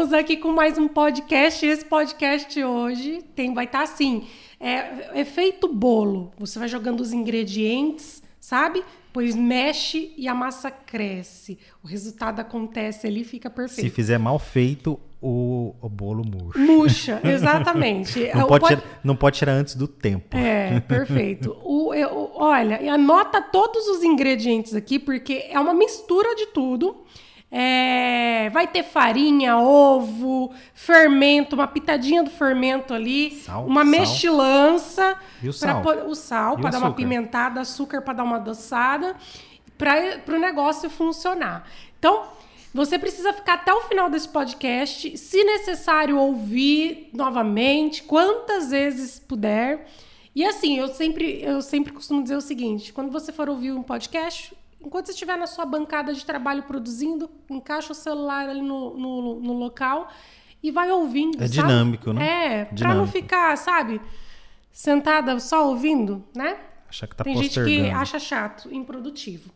Estamos aqui com mais um podcast. Esse podcast hoje tem, vai estar assim: é, efeito bolo. Você vai jogando os ingredientes, sabe? Pois mexe e a massa cresce. O resultado acontece ali fica perfeito. Se fizer mal feito, o, o bolo murcha. Murcha, exatamente. não, pode tirar, não pode tirar antes do tempo. É, perfeito. o, eu, olha, anota todos os ingredientes aqui, porque é uma mistura de tudo. É, vai ter farinha, ovo, fermento, uma pitadinha do fermento ali, sal, uma sal. mexilhança, e o sal, pra, o sal para dar uma pimentada, açúcar para dar uma adoçada, para o negócio funcionar. Então, você precisa ficar até o final desse podcast, se necessário ouvir novamente, quantas vezes puder. E assim, eu sempre, eu sempre costumo dizer o seguinte: quando você for ouvir um podcast, enquanto você estiver na sua bancada de trabalho produzindo, encaixa o celular ali no, no, no local e vai ouvindo. É sabe? dinâmico, né? É, para não ficar, sabe, sentada só ouvindo, né? Achar que tá Tem gente que acha chato, improdutivo.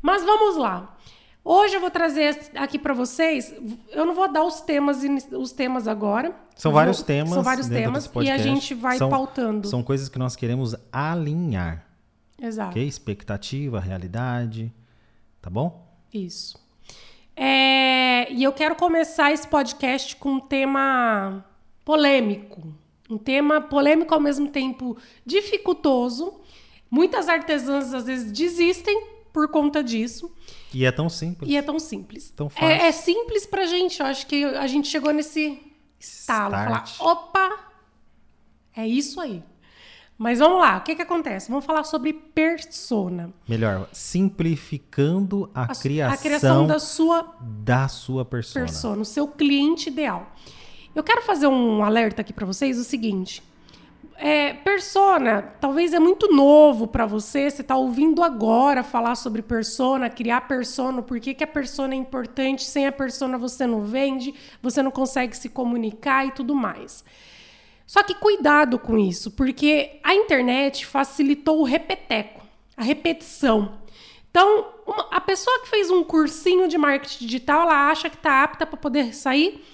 Mas vamos lá. Hoje eu vou trazer aqui para vocês. Eu não vou dar os temas, os temas agora. São vários temas. São vários temas e a gente vai são, pautando. São coisas que nós queremos alinhar. Exato. Ok? Expectativa, realidade. Tá bom? Isso. É, e eu quero começar esse podcast com um tema polêmico. Um tema polêmico ao mesmo tempo dificultoso. Muitas artesãs às vezes desistem por conta disso. E é tão simples. E é tão simples. Tão fácil. É, é simples pra gente. Eu acho que a gente chegou nesse estalo. Start. Falar, opa, é isso aí. Mas vamos lá, o que, que acontece? Vamos falar sobre persona. Melhor, simplificando a, A, criação, a criação da sua da sua persona. persona, o seu cliente ideal. Eu quero fazer um alerta aqui para vocês, o seguinte. É, persona, talvez é muito novo para você, você está ouvindo agora falar sobre persona, criar persona, por que, que a persona é importante, sem a persona você não vende, você não consegue se comunicar e tudo mais. Só que cuidado com isso, porque a internet facilitou o repeteco, a repetição. Então, uma, a pessoa que fez um cursinho de marketing digital, ela acha que está apta para poder sair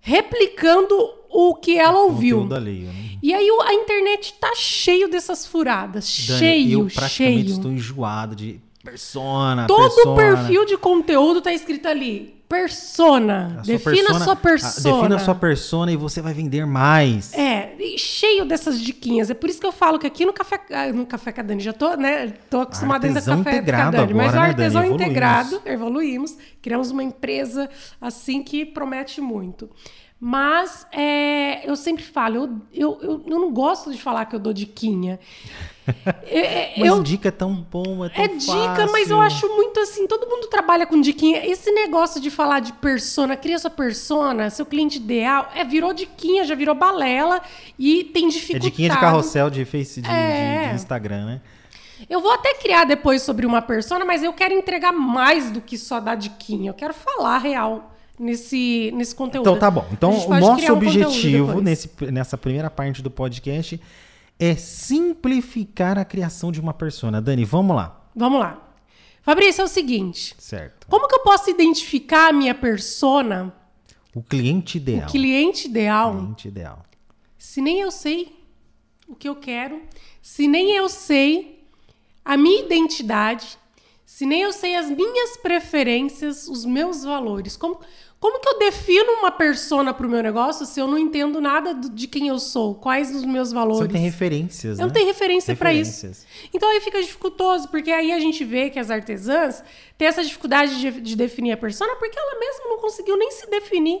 replicando o que ela ouviu. Alheio, né? E aí a internet tá cheio dessas furadas, Dani, cheio, eu praticamente cheio. estou enjoado de persona, Todo persona. perfil de conteúdo tá escrito ali, persona. A sua Defina persona- sua a- persona. Defina a sua persona e você vai vender mais. É, e cheio dessas diquinhas. É por isso que eu falo que aqui no Café, ah, no café com a Dani, já tô, né, tô acostumada ainda com Artesão Café integrado com a Dani. mas o agora, né, Dani? artesão Evoluímos. integrado, evoluímos, criamos uma empresa assim que promete muito. Mas é, eu sempre falo, eu, eu, eu, não gosto de falar que eu dou diquinha. É, é, Mas eu, dica é tão bom, é tão é dica, mas eu fácil. acho muito assim, todo mundo trabalha com diquinha. Esse negócio de falar de persona, cria sua persona, seu cliente ideal, é virou diquinha, já virou balela e tem É dificuldade. diquinha de carrossel de Face de, É. de- de Instagram, né? Eu vou até criar depois sobre uma persona, mas eu quero entregar mais do que só dar diquinha. Eu quero falar real nesse, nesse conteúdo. Então tá bom. Então o nosso um objetivo nesse, nessa primeira parte do podcast é simplificar a criação de uma persona. Dani, vamos lá. Vamos lá. Fabrício, é o seguinte. Certo. Como que eu posso identificar a minha persona, O cliente ideal. o cliente ideal, cliente ideal. se nem eu sei o que eu quero, se nem eu sei a minha identidade, se nem eu sei as minhas preferências, os meus valores. Como, como que eu defino uma persona para o meu negócio se eu não entendo nada do- de quem eu sou? Quais os meus valores? Você não tem referências, Eu não né? tenho referência para isso. Então aí fica dificultoso, porque aí a gente vê que as artesãs têm essa dificuldade de, de definir a persona porque ela mesma não conseguiu nem se definir.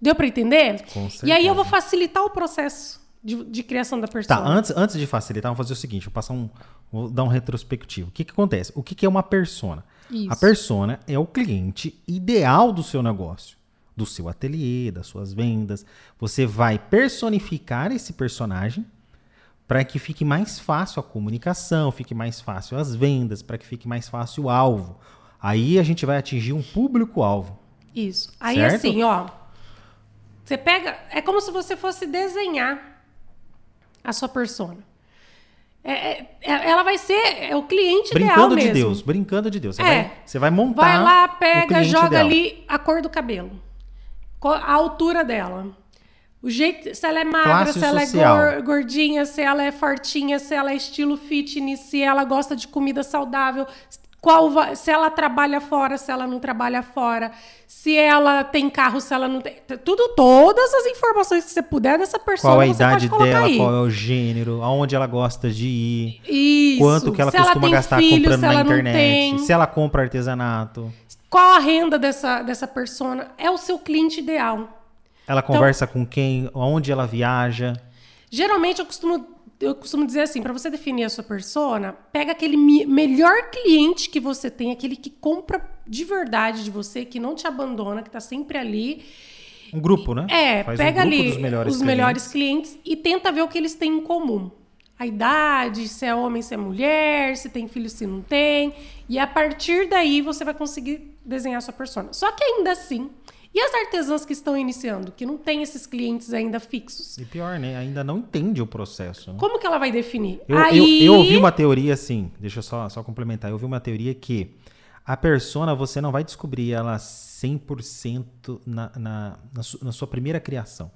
Deu para entender? E aí eu vou facilitar o processo de, de criação da Tá, persona. antes, antes de facilitar, vamos fazer o seguinte: vou passar um. Vou dar um retrospectivo. O que, que acontece? O que, que é uma persona? Isso. A persona é o cliente ideal do seu negócio, do seu ateliê, das suas vendas. Você vai personificar esse personagem para que fique mais fácil a comunicação, fique mais fácil as vendas, para que fique mais fácil o alvo. Aí a gente vai atingir um público-alvo. Isso. Aí Certo? assim, ó. Você pega. É como se você fosse desenhar a sua persona. É- é- é- ela vai ser é o cliente ideal Brincando de mesmo. Deus, brincando de Deus. Você, É. vai, você vai montar. Vai lá, pega, joga ideal. ali a cor do cabelo. a altura dela. O jeito, se ela é magra, Classe se ela social. é gor- gordinha, se ela é fortinha, se ela é estilo fitness, se ela gosta de comida saudável, qual se ela trabalha fora, se ela não trabalha fora, se ela tem carro, se ela não tem. Tudo, todas as informações que você puder dessa pessoa. Qual é a idade dela, aí. qual é o gênero, aonde ela gosta de ir, Isso. quanto que ela se costuma tem gastar filho, comprando na ela internet, se ela compra artesanato, Qual a renda dessa, dessa persona? É o seu cliente ideal. ela conversa com quem, aonde ela viaja. Geralmente eu costumo, eu costumo dizer assim, para você definir a sua persona, pega aquele melhor cliente que você tem, aquele que compra de verdade de você, que não te abandona, que tá sempre ali. Um grupo, né? É, Faz um pega grupo ali dos melhores os clientes. melhores clientes e tenta ver o que eles têm em comum. A idade, se é homem, se é mulher, se tem filho, se não tem. E a partir daí você vai conseguir desenhar a sua persona. Só que ainda assim, e as artesãs que estão iniciando, que não têm esses clientes ainda fixos? E pior, né? Ainda não entende o processo. né? Como que ela vai definir? Eu, Aí... eu, eu ouvi uma teoria assim, deixa eu só, só complementar. Eu ouvi uma teoria que a persona você não vai descobrir ela 100% na, na, na, su- na sua primeira criação.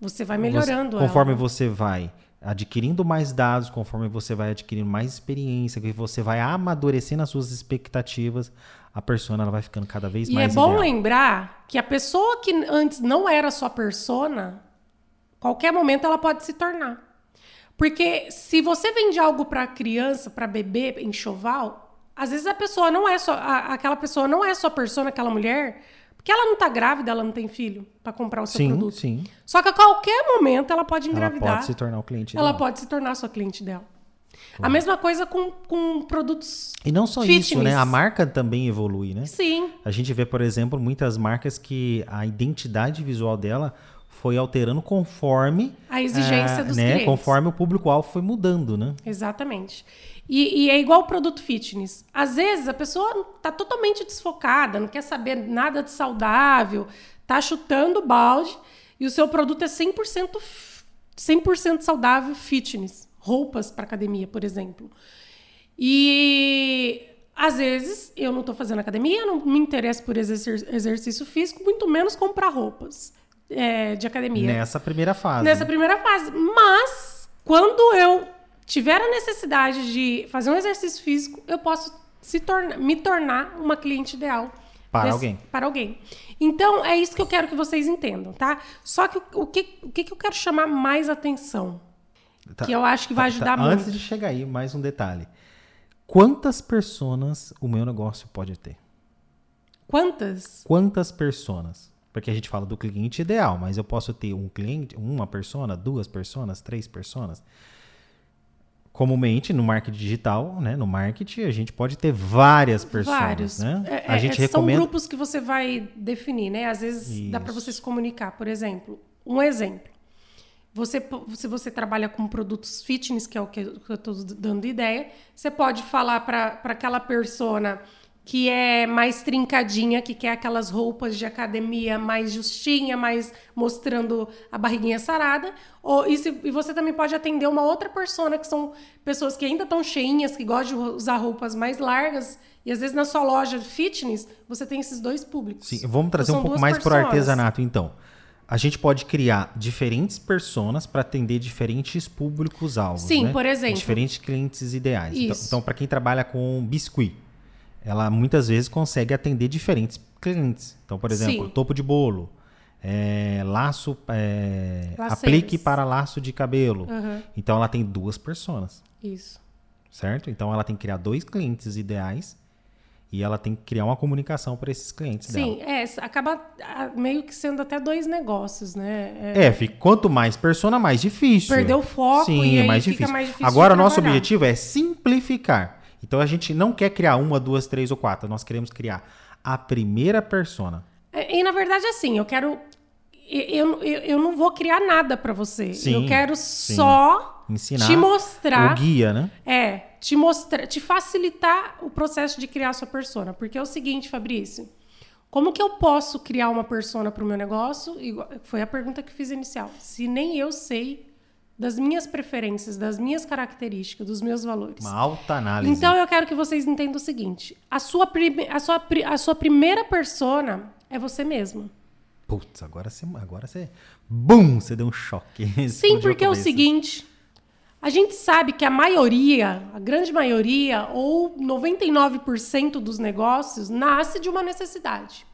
Você vai melhorando Você- conforme ela. você vai adquirindo mais dados, conforme você vai adquirindo mais experiência, que você vai amadurecendo as suas expectativas, a persona ela vai ficando cada vez E é mais bom ideal. lembrar que a pessoa que antes não era sua persona, qualquer momento ela pode se tornar. Porque se você vende algo para criança, para bebê, enxoval, às vezes a pessoa não é só aquela pessoa não é sua persona, aquela mulher, porque ela não tá grávida, ela não tem filho para comprar o seu Sim, produto. sim. Só que a qualquer momento ela pode Ela engravidar. pode se tornar o cliente ela dela. pode se tornar sua cliente dela. A mesma coisa com, com produtos. E não só Fitness. isso, né? A marca também evolui, né? Sim, A gente vê, por exemplo, muitas marcas que a identidade visual dela foi alterando conforme A exigência ah, dos né? clientes. Conforme o público-alvo foi mudando, né? Exatamente. E, e é igual o produto fitness. Às vezes a pessoa tá totalmente desfocada, não quer saber nada de saudável, tá chutando balde e o seu produto é 100%, f- 100 saudável fitness. Roupas para academia, por exemplo. E às vezes eu não tô fazendo academia, não me interesso por exercício físico, muito menos comprar roupas é, de academia Nessa primeira fase. nessa primeira fase. Mas, quando eu tiver a necessidade de fazer um exercício físico, eu posso se tornar, me tornar uma cliente ideal. Para alguém. Para alguém. Então, é isso que eu quero que vocês entendam, tá? Só que o, o que, o que que eu quero chamar mais atenção? Tá- que eu acho que vai tá- ajudar tá, muito. Antes de chegar aí, mais um detalhe. Quantas personas o meu negócio pode ter? Quantas? Quantas personas? Porque a gente fala do cliente ideal, mas eu posso ter um cliente, uma persona, duas personas, três personas. Comumente, no marketing digital, né, no marketing, a gente pode ter várias pessoas, Vários. né? É, a é, gente São recomenda grupos que você vai definir, né? Às vezes dá para Isso. você se comunicar. Por exemplo, um exemplo. Você, se você trabalha com produtos fitness, que é o que eu estou dando ideia, você pode falar para aquela persona que é mais trincadinha, que quer aquelas roupas de academia mais justinha, mais mostrando a barriguinha sarada. Ou, e, se- e você também pode atender uma outra persona, que são pessoas que ainda estão cheinhas, que gostam de usar roupas mais largas. E às vezes na sua loja de fitness, você tem esses dois públicos. Sim, vamos trazer São um pouco mais para o artesanato, então. A gente pode criar diferentes personas para atender diferentes públicos-alvos. Sim, né? por exemplo. Diferentes clientes ideais. Então, Isso. então para quem trabalha com biscuit, ela muitas vezes consegue atender diferentes clientes. Então, por exemplo, Sim. topo de bolo, é, laço, é, aplique para laço de cabelo. Aham, Então, ela tem duas personas, isso. certo? Então, ela tem que criar dois clientes ideais e ela tem que criar uma comunicação para esses clientes dela. Sim, é, acaba ah, meio que sendo até dois negócios, né? É, É, fica- quanto mais persona, mais difícil. Perdeu o foco Sim, é mais fica difícil. mais difícil Agora, nosso objetivo é simplificar. Então, a gente não quer criar uma, duas, três ou quatro. Nós queremos criar a primeira persona. É, E, na verdade, assim, eu quero. Eu, eu, eu não vou criar nada pra você. Sim, eu quero sim. só Ensinar te mostrar. o guia, né? É, te mostrar, te facilitar o processo de criar a sua persona. Porque é o seguinte, Fabrício. Como que eu posso criar uma persona para o meu negócio? Foi a pergunta que fiz inicial. Se nem eu sei das minhas preferências, das minhas características, dos meus valores. Uma alta análise. Então eu quero que vocês entendam o seguinte: a sua, a sua, a sua primeira persona é você mesma. putz, agora você, agora você, bum, você deu um choque. Sim, porque é o seguinte, a gente sabe que a maioria, a grande maioria, ou 99% dos negócios, nasce de uma necessidade.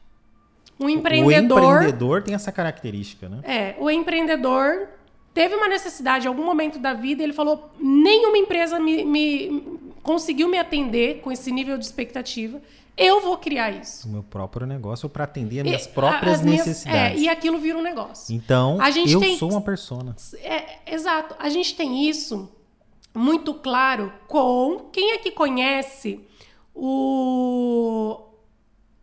Um empreendedor. O empreendedor tem essa característica, né? É, o empreendedor teve uma necessidade em algum momento da vida e ele falou: nenhuma empresa me, me- conseguiu me atender com esse nível de expectativa. Eu vou criar isso. O meu próprio negócio para atender as E- minhas próprias as minhas- necessidades. É, e aquilo vira um negócio. Então, eu tem- sou uma persona. É, exato. A gente tem isso muito claro com quem é que conhece o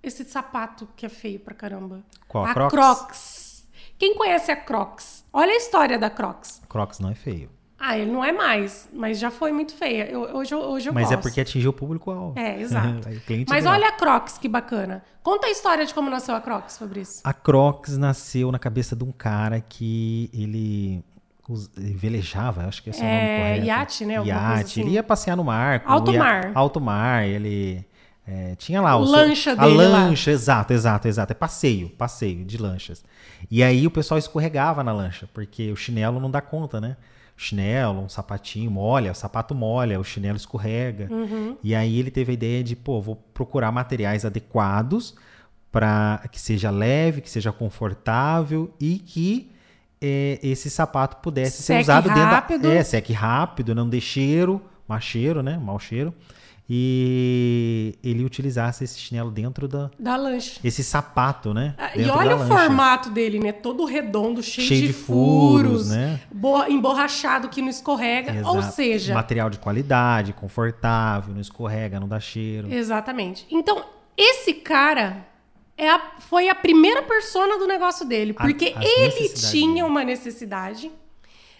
esse sapato que é feio pra caramba. Qual, a a Crocs? Crocs. Quem conhece a Crocs? Olha a história da Crocs. Crocs não é feio. Ah, ele não é mais, mas já foi muito feia. Eu- hoje, hoje eu Mas é gosto. porque atingiu o público-alvo. É, exato. Mas lá. olha a Crocs, que bacana. Conta a história de como nasceu a Crocs, Fabrício. A Crocs nasceu na cabeça de um cara que ele velejava, acho que esse é, o nome É, correto. iate, né? Iate. assim. Ele ia passear no mar. Alto ia- mar. Alto mar. Ele é, tinha lá o Lancha seu, dele A lá. lancha, exato, exato, exato. É passeio, passeio de lanchas. E aí o pessoal escorregava na lancha, porque o chinelo não dá conta, né? Chinelo, um sapatinho molha, o sapato molha, o chinelo escorrega. Uhum. E aí ele teve a ideia de, pô, vou procurar materiais adequados para que seja leve, que seja confortável e que é, esse sapato pudesse ser Seque usado rápido. dentro da, é, seque rápido, não dê cheiro, má cheiro, né, mau cheiro. E ele utilizasse esse chinelo dentro da Da lancha. esse sapato, né? Ah, E olha o lancha. formato dele, né? Todo redondo, cheio, Cheio de, de furos, furos, né? bo- emborrachado que não escorrega. Ou Exato. seja, material de qualidade, confortável, não escorrega, não dá cheiro. exatamente. Então, esse cara é a- foi a primeira persona do negócio dele, A- porque as ele tinha uma necessidade.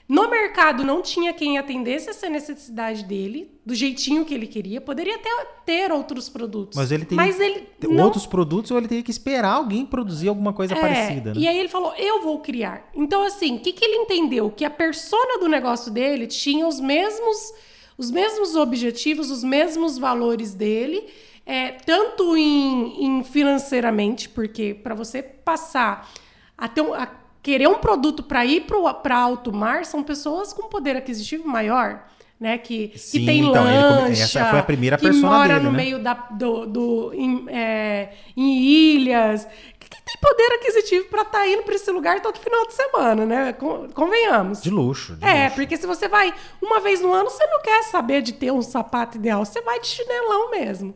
No mercado não tinha quem atendesse essa necessidade dele, do jeitinho que ele queria. Poderia até ter outros produtos. Mas ele tem Mas ele não outros produtos ou ele teria que esperar alguém produzir alguma coisa É, parecida, né? E aí ele falou, eu vou criar. Então, assim, o que, que ele entendeu? Que a persona do negócio dele tinha os mesmos, os mesmos objetivos, os mesmos valores dele, é, tanto em, em financeiramente, porque para você passar a, ter um- a querer um produto para ir para alto mar, são pessoas com poder aquisitivo maior. Né, que, Sim, que tem então, ele lancha, essa foi a primeira que mora dele, no né? meio da, do, do- em, é, em ilhas, que, tem poder aquisitivo para estar indo para esse lugar todo final de semana, né? Con- Convenhamos. De luxo. De é, luxo. porque se você vai uma vez no ano, você não quer saber de ter um sapato ideal, você vai de chinelão mesmo.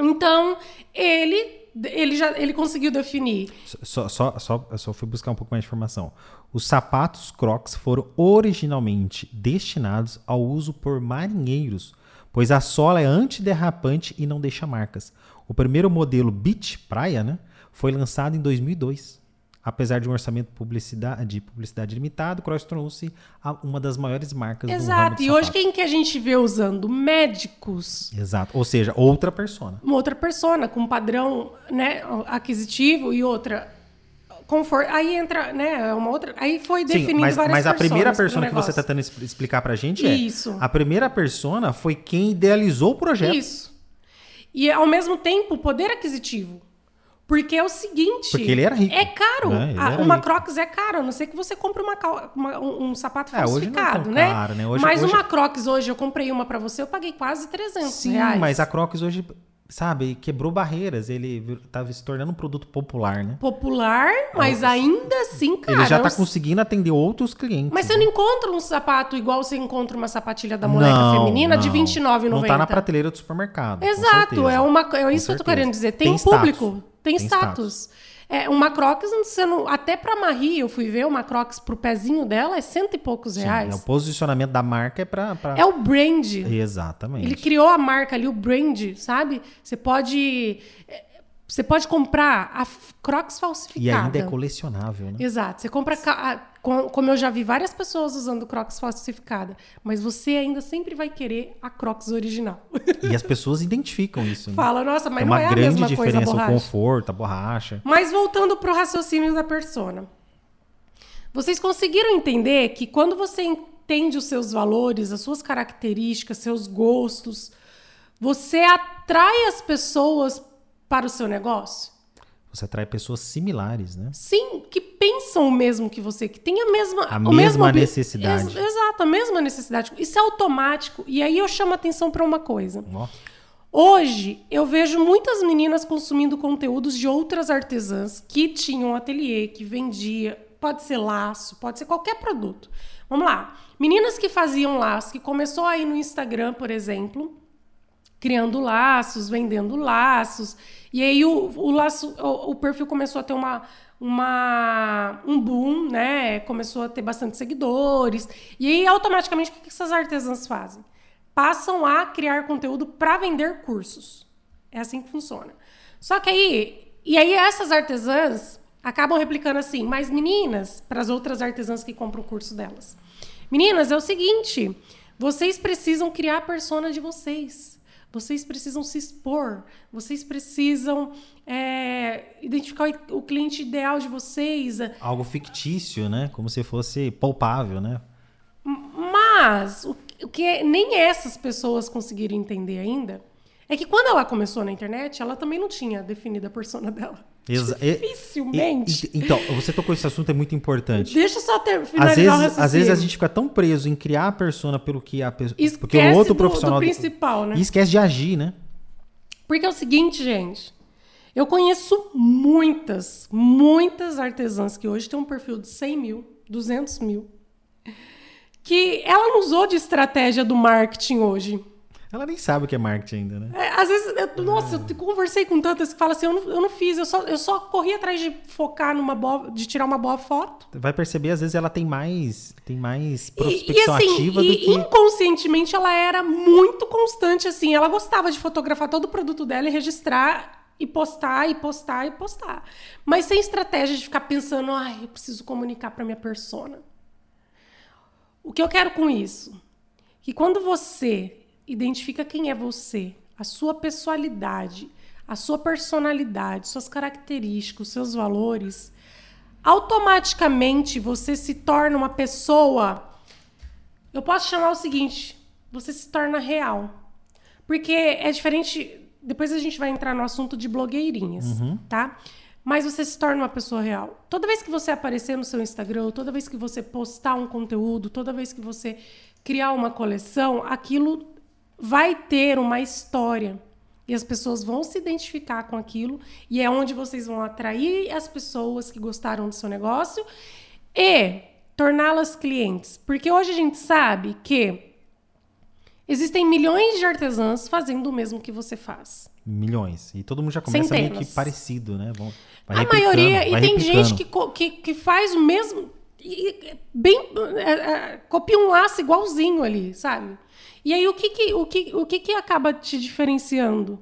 Então, ele ele já ele conseguiu definir. Só, só, só, só fui buscar um pouco mais de informação. Os sapatos Crocs foram originalmente destinados ao uso por marinheiros, pois a sola é antiderrapante e não deixa marcas. O primeiro modelo Beach Praia né, foi lançado em 2002. Apesar de um orçamento publicidade, de publicidade limitado, Crocs tornou-se a- uma das maiores marcas do ramo Exato. E hoje quem que a gente vê usando médicos, Exato. Ou seja, outra persona. uma outra persona com padrão, né, aquisitivo e outra conforto. Aí entra, né, uma outra, aí foi definido Sim, mas, várias mas a primeira persona que você está tentando explicar pra gente é. Isso. A primeira persona foi quem idealizou o projeto. Isso. E ao mesmo tempo, poder aquisitivo. Porque é o seguinte. Porque ele era rico, É caro. né? Ele A- uma rico. Crocs é caro, a não ser que você compre uma, uma- um, um sapato É, é falsificado, né? caro, né? Hoje- Mas hoje- uma Crocs hoje, eu comprei uma pra você, eu paguei quase 300 Sim, reais. mas a Crocs hoje, sabe, quebrou barreiras. Ele vir- tava se tornando um produto popular, né? Popular, mas ainda assim, cara. ele já é tá um- conseguindo atender outros clientes. Mas você não encontra um sapato igual você encontra uma sapatilha da moleca Não, feminina de não. R$29,90. Não tá na prateleira do supermercado. com Exato, é uma é Com isso que eu tô querendo dizer. Tem, Tem um status. público, tem, Tem status. É, uma Crocs, você não, até pra Marie, eu fui ver uma Crocs pro pezinho dela, é cento e poucos Sim, reais. é, o posicionamento da marca é pra. pra... É o brand. Exatamente. Ele criou a marca ali, o brand, sabe? Você pode. é, Você pode comprar a Crocs falsificada. E ainda é colecionável, né? Exato. Você compra. a- Como eu já vi várias pessoas usando Crocs falsificada, mas você ainda sempre vai querer a Crocs original. E as pessoas identificam isso. Né? Fala, nossa, mas é não uma é a grande mesma coisa a diferença o conforto, a borracha. Mas voltando para o raciocínio da persona. Vocês conseguiram entender que quando você entende os seus valores, as suas características, seus gostos, você atrai as pessoas para o seu negócio? Você atrai pessoas similares, né? Sim, que pensam o mesmo que você, que tem a mesma, A mesma mesmo- necessidade. Ex- exato, a mesma necessidade. Isso é automático. E aí eu chamo a atenção para uma coisa. Hoje, eu vejo muitas meninas consumindo conteúdos de outras artesãs que tinham ateliê, que vendia, pode ser laço, pode ser qualquer produto. Vamos lá. Meninas que faziam laço, que começou aí no Instagram, por exemplo, criando laços, vendendo laços. E aí o, o laço, o, o perfil começou a ter uma, uma, um boom, né? Começou a ter bastante seguidores. E aí, automaticamente, o que essas artesãs fazem? Passam a criar conteúdo para vender cursos. É assim que funciona. Só que aí, e aí essas artesãs acabam replicando assim, mas meninas, para as outras artesãs que compram o curso delas. Meninas, é o seguinte, vocês precisam criar a persona de vocês. Vocês precisam se expor. Vocês precisam é, identificar o cliente ideal de vocês. algo fictício, né? Como se fosse palpável, né? Mas o, o que nem essas pessoas conseguiram entender ainda é que quando ela começou na internet, ela também não tinha definido a persona dela. Exa- Dificilmente. e- e- então, você tocou esse assunto, é muito importante. Deixa eu só ter, Às finalizar o vezes, raciocínio. às vezes a gente fica tão preso em criar a persona pelo que a pessoa. Porque o outro do- profissional. do principal, né? E esquece de agir, né? Porque é o seguinte, gente. Eu conheço muitas, muitas artesãs que hoje têm um perfil de 100 mil, 200 mil, que ela não usou de estratégia do marketing hoje. Ela nem sabe o que é marketing ainda, né? É, às vezes, eu- nossa, eu conversei com tantas que falam assim, eu não, eu não fiz, eu só, eu só corri atrás de focar numa boa, de tirar uma boa foto. Vai perceber, às vezes, ela tem mais, tem mais E, prospecção e, assim, ativa e do que. inconscientemente ela era muito constante, assim. Ela gostava de fotografar todo o produto dela e registrar e postar, e postar, e postar. Mas sem estratégia de ficar pensando, ai, eu preciso comunicar para minha persona. O que eu quero com isso? Que quando você identifica quem é você, a sua pessoalidade, a sua personalidade, suas características, seus valores, automaticamente você se torna uma pessoa. Eu posso chamar o seguinte: você se torna real. Porque é diferente. Depois a gente vai entrar no assunto de blogueirinhas, tá? Mas você se torna uma pessoa real. Toda vez que você aparecer no seu Instagram, toda vez que você postar um conteúdo, toda vez que você criar uma coleção, aquilo vai ter uma história. E as pessoas vão se identificar com aquilo. E é onde vocês vão atrair as pessoas que gostaram do seu negócio e torná-las clientes. Porque hoje a gente sabe que existem milhões de artesãs fazendo o mesmo que você faz. Milhões. E todo mundo já começa meio Centenas. que parecido, né? Vão, a maioria, e tem replicando. gente que, que, que faz o mesmo. e- Bem. é, é, copia um laço igualzinho ali, sabe? E aí o que, que, o que, o que, que acaba te diferenciando?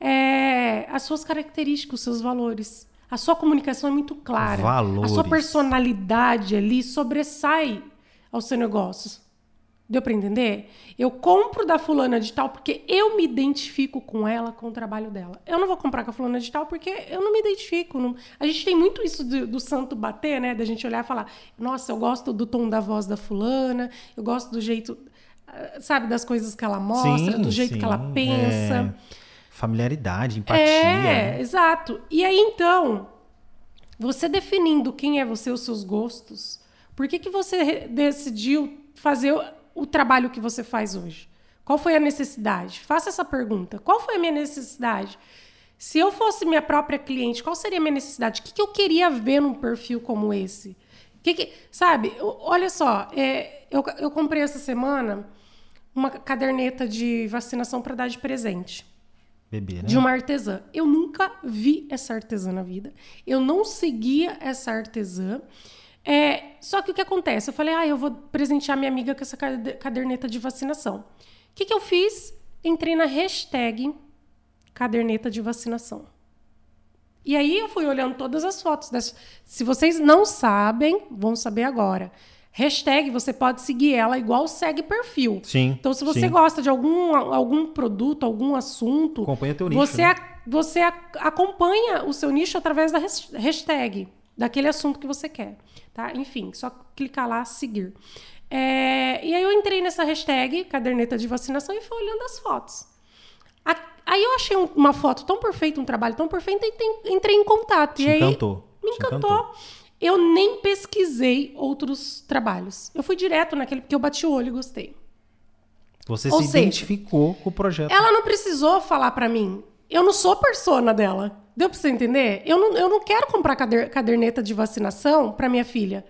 É as suas características, os seus valores. A sua comunicação é muito clara. Valores. A sua personalidade ali sobressai ao seu negócio. Deu para entender? Eu compro da fulana de tal porque eu me identifico com ela, com o trabalho dela. Eu não vou comprar com a fulana de tal porque eu não me identifico. não- A gente tem muito isso do, do santo bater, né? Da gente olhar e falar: nossa, eu gosto do tom da voz da fulana, eu gosto do jeito, sabe, das coisas que ela mostra, Sim, do jeito que ela sim, pensa. é. Familiaridade, empatia. É, exato. E aí, então, você definindo quem é você, os seus gostos, por que, que você decidiu fazer o, trabalho que você faz hoje? Qual foi a necessidade? Faça essa pergunta. Qual foi a minha necessidade? Se eu fosse minha própria cliente, qual seria a minha necessidade? O que, que eu queria ver num perfil como esse? Que que, sabe, olha só, é, eu, eu comprei essa semana uma caderneta de vacinação para dar de presente Bebê, né? de uma artesã. Eu nunca vi essa artesã na vida. Eu não seguia essa artesã. É, só que o que acontece? Eu falei, ah, eu vou presentear minha amiga com essa cade- caderneta de vacinação. O que, que eu fiz? Entrei na hashtag caderneta de vacinação. E aí eu fui olhando todas as fotos. Se vocês não sabem, vão saber agora. Hashtag, você pode seguir ela igual segue perfil. Sim, Então, se você sim. gosta de algum, algum produto, algum assunto, Acompanha teu nicho, você, né? você acompanha o seu nicho através da has- hashtag, daquele assunto que você quer. Tá? Enfim, só clicar lá, seguir. É, e aí eu entrei nessa hashtag, caderneta de vacinação, e fui olhando as fotos. A- Aí eu achei um- uma foto tão perfeita, um trabalho tão perfeito, e tem- entrei em contato. Te e aí, encantou. Me Te encantou. Eu nem pesquisei outros trabalhos. Eu fui direto naquele, porque eu bati o olho e gostei. Você Ou se seja, identificou com o projeto. Ela não precisou falar pra mim. Eu não sou persona dela. Deu pra você entender? Eu não, eu não quero comprar cader- caderneta de vacinação pra minha filha.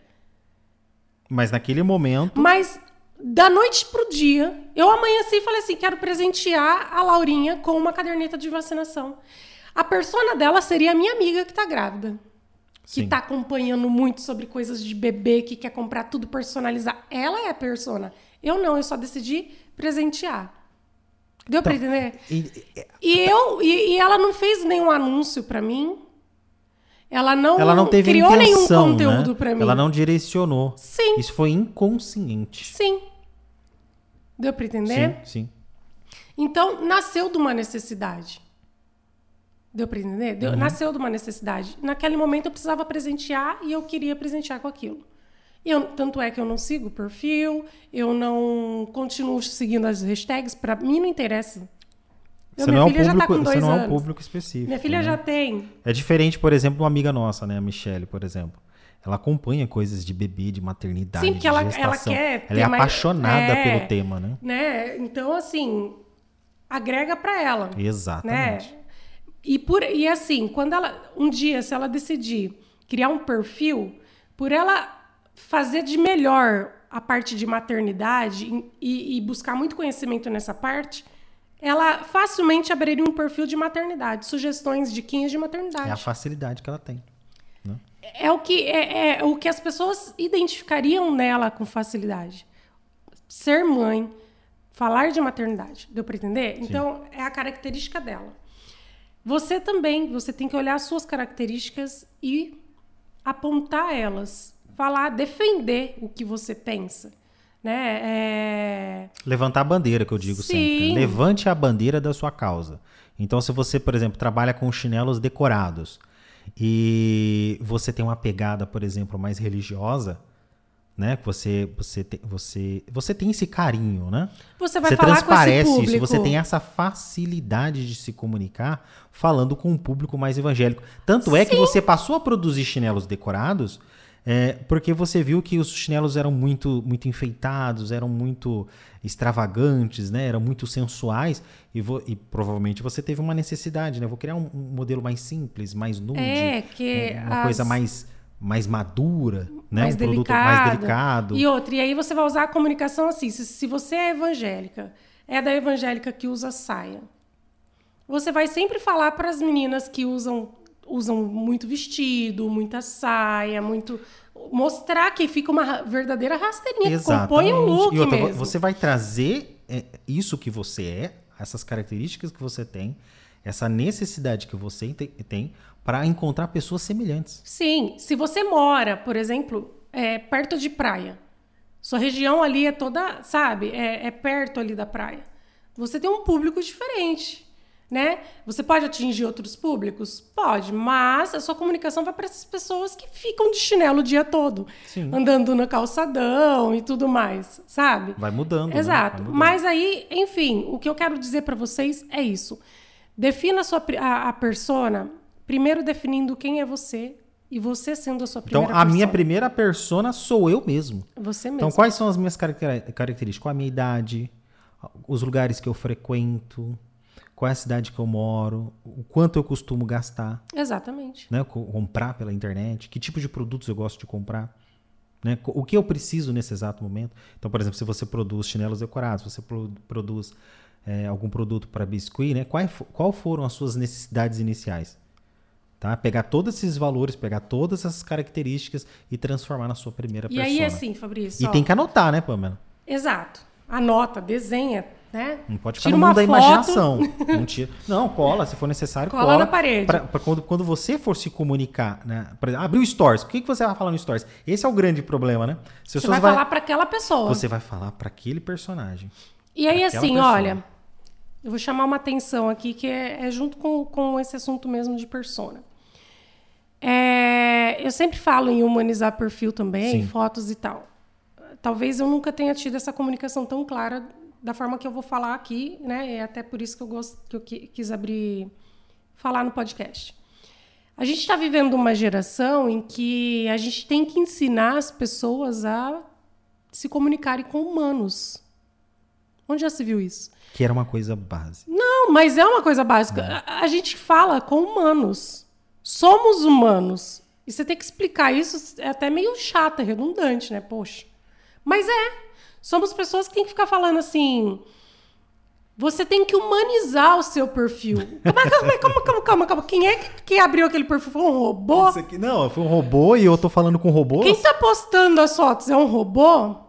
Mas naquele momento, Mas da noite pro dia, eu amanheci e falei assim: quero presentear a Laurinha com uma caderneta de vacinação. A persona dela seria a minha amiga que tá grávida. Que Sim. tá acompanhando muito sobre coisas de bebê, que quer comprar tudo personalizar. Ela é a persona. Eu não, eu só decidi presentear. Deu pra entender? e- E eu e, e ela não fez nenhum anúncio pra mim. Ela não, ela não teve criou intenção, nenhum conteúdo né? pra mim. Ela não direcionou. Sim. Isso foi inconsciente. Sim. Deu pra entender? Sim, sim. Então, nasceu de uma necessidade. Deu pra entender? Uhum. Deu- Nasceu de uma necessidade. Naquele momento eu precisava presentear e eu queria presentear com aquilo. E eu- tanto é que eu não sigo o perfil, eu não continuo seguindo as hashtags, pra mim não interessa. Eu- Você minha não, é um filha já tá público, com você não é um público específico. Minha filha né? já tem. É diferente, por exemplo, de uma amiga nossa, né? A Michelle, por exemplo. Ela acompanha coisas de bebê, de maternidade, Sim, porque ela- ela quer Ela é mais- apaixonada É. pelo tema, né? né? Então, assim, agrega pra ela. Exatamente. né? E, por, e assim, quando ela. Um dia, se ela decidir criar um perfil, por ela fazer de melhor a parte de maternidade e, e buscar muito conhecimento nessa parte, ela facilmente abriria um perfil de maternidade, sugestões, diquinhas de maternidade. É a facilidade que ela tem. né? É o que é, é o que as pessoas identificariam nela com facilidade. Ser mãe, falar de maternidade, deu para entender? Então é a característica dela. Você também, você tem que olhar as suas características e apontar elas, falar, defender o que você pensa, né? É... Levantar a bandeira, que eu digo Sim. sempre. né? Levante a bandeira da sua causa. Então, se você, por exemplo, trabalha com chinelos decorados e você tem uma pegada, por exemplo, mais religiosa, né? Que você, você, tem, você, você tem esse carinho, né? Você vai você falar com esse transparece público. isso, você tem essa facilidade de se comunicar falando com um público mais evangélico. Tanto é que você passou a produzir chinelos decorados é, porque você viu que os chinelos eram muito, muito enfeitados, eram muito extravagantes, né? Eram muito sensuais e, e provavelmente você teve uma necessidade, né? Vou criar um, um modelo mais simples, mais nude, É, que um- uma as- coisa mais, mais madura, né? mais um produto delicada. mais delicado. E outra, e aí você vai usar a comunicação assim. Se, se você é evangélica, é da evangélica que usa saia. Você vai sempre falar para as meninas que usam usam muito vestido, muita saia, muito mostrar que fica uma ra- verdadeira rasteirinha, que compõe um look e outra, mesmo. você vai trazer é, isso que você é, essas características que você tem, essa necessidade que você te- tem para encontrar pessoas semelhantes. Sim, se você mora, por exemplo, é, perto de praia, sua região ali é toda, sabe, é, é perto ali da praia, você tem um público diferente, né? Você pode atingir outros públicos? Pode, mas a sua comunicação vai para essas pessoas que ficam de chinelo o dia todo, Sim. andando no calçadão e tudo mais, sabe? Vai mudando. né? Exato. Vai mudando. Mas aí, enfim, o que eu quero dizer para vocês é isso. Defina a sua a, a persona, primeiro definindo quem é você e você sendo a sua Então, primeira a minha persona. primeira persona sou eu mesmo. Você mesmo. Então, quais são as minhas caracter- características? Qual a minha idade? Os lugares que eu frequento? Qual é a cidade que eu moro? O quanto eu costumo gastar? Exatamente. né, co- comprar pela internet, que tipo de produtos eu gosto de comprar, né, o que eu preciso nesse exato momento. Então, por exemplo, se você produz chinelos decorados, você pro- produz é, algum produto para biscuit, né, qual, qual foram as suas necessidades iniciais? Tá? Pegar todos esses valores, pegar todas essas características e transformar na sua primeira E persona. aí, assim, Fabrício. E ó, tem que anotar, né, Pamela? Exato. Anota, desenha, né? Não pode ficar Tira no mundo da imaginação. Não, tira- não, cola, se for necessário, Cola cola. na parede. Pra, pra quando, quando você for se comunicar, né? Por exemplo, abriu stories. O que, que você vai falar no stories? Esse é o grande problema, né? Você pessoas vai falar para aquela pessoa. Você vai falar para aquele personagem. E aí, assim, pessoa. olha, eu vou chamar uma atenção aqui que é, é junto com, com esse assunto mesmo de persona. É, eu sempre falo em humanizar perfil também, Sim. fotos e tal. Talvez eu nunca tenha tido essa comunicação tão clara da forma que eu vou falar aqui, né? É até por isso que eu gosto que eu quis abrir falar no podcast. A gente está vivendo uma geração em que a gente tem que ensinar as pessoas a se comunicarem com humanos. Onde já se viu isso? Que era uma coisa básica. Não, mas é uma coisa básica. A, a, gente fala com humanos. Somos humanos. E você tem que explicar isso, é até meio chato, é redundante, né? Poxa. Mas é. Somos pessoas que têm que ficar falando assim. Você tem que humanizar o seu perfil. Calma, calma, calma, calma, calma, calma. Quem é que, que abriu aquele perfil? Foi um robô? Aqui, não, foi um robô e eu tô falando com robôs. Quem tá postando as fotos é um robô?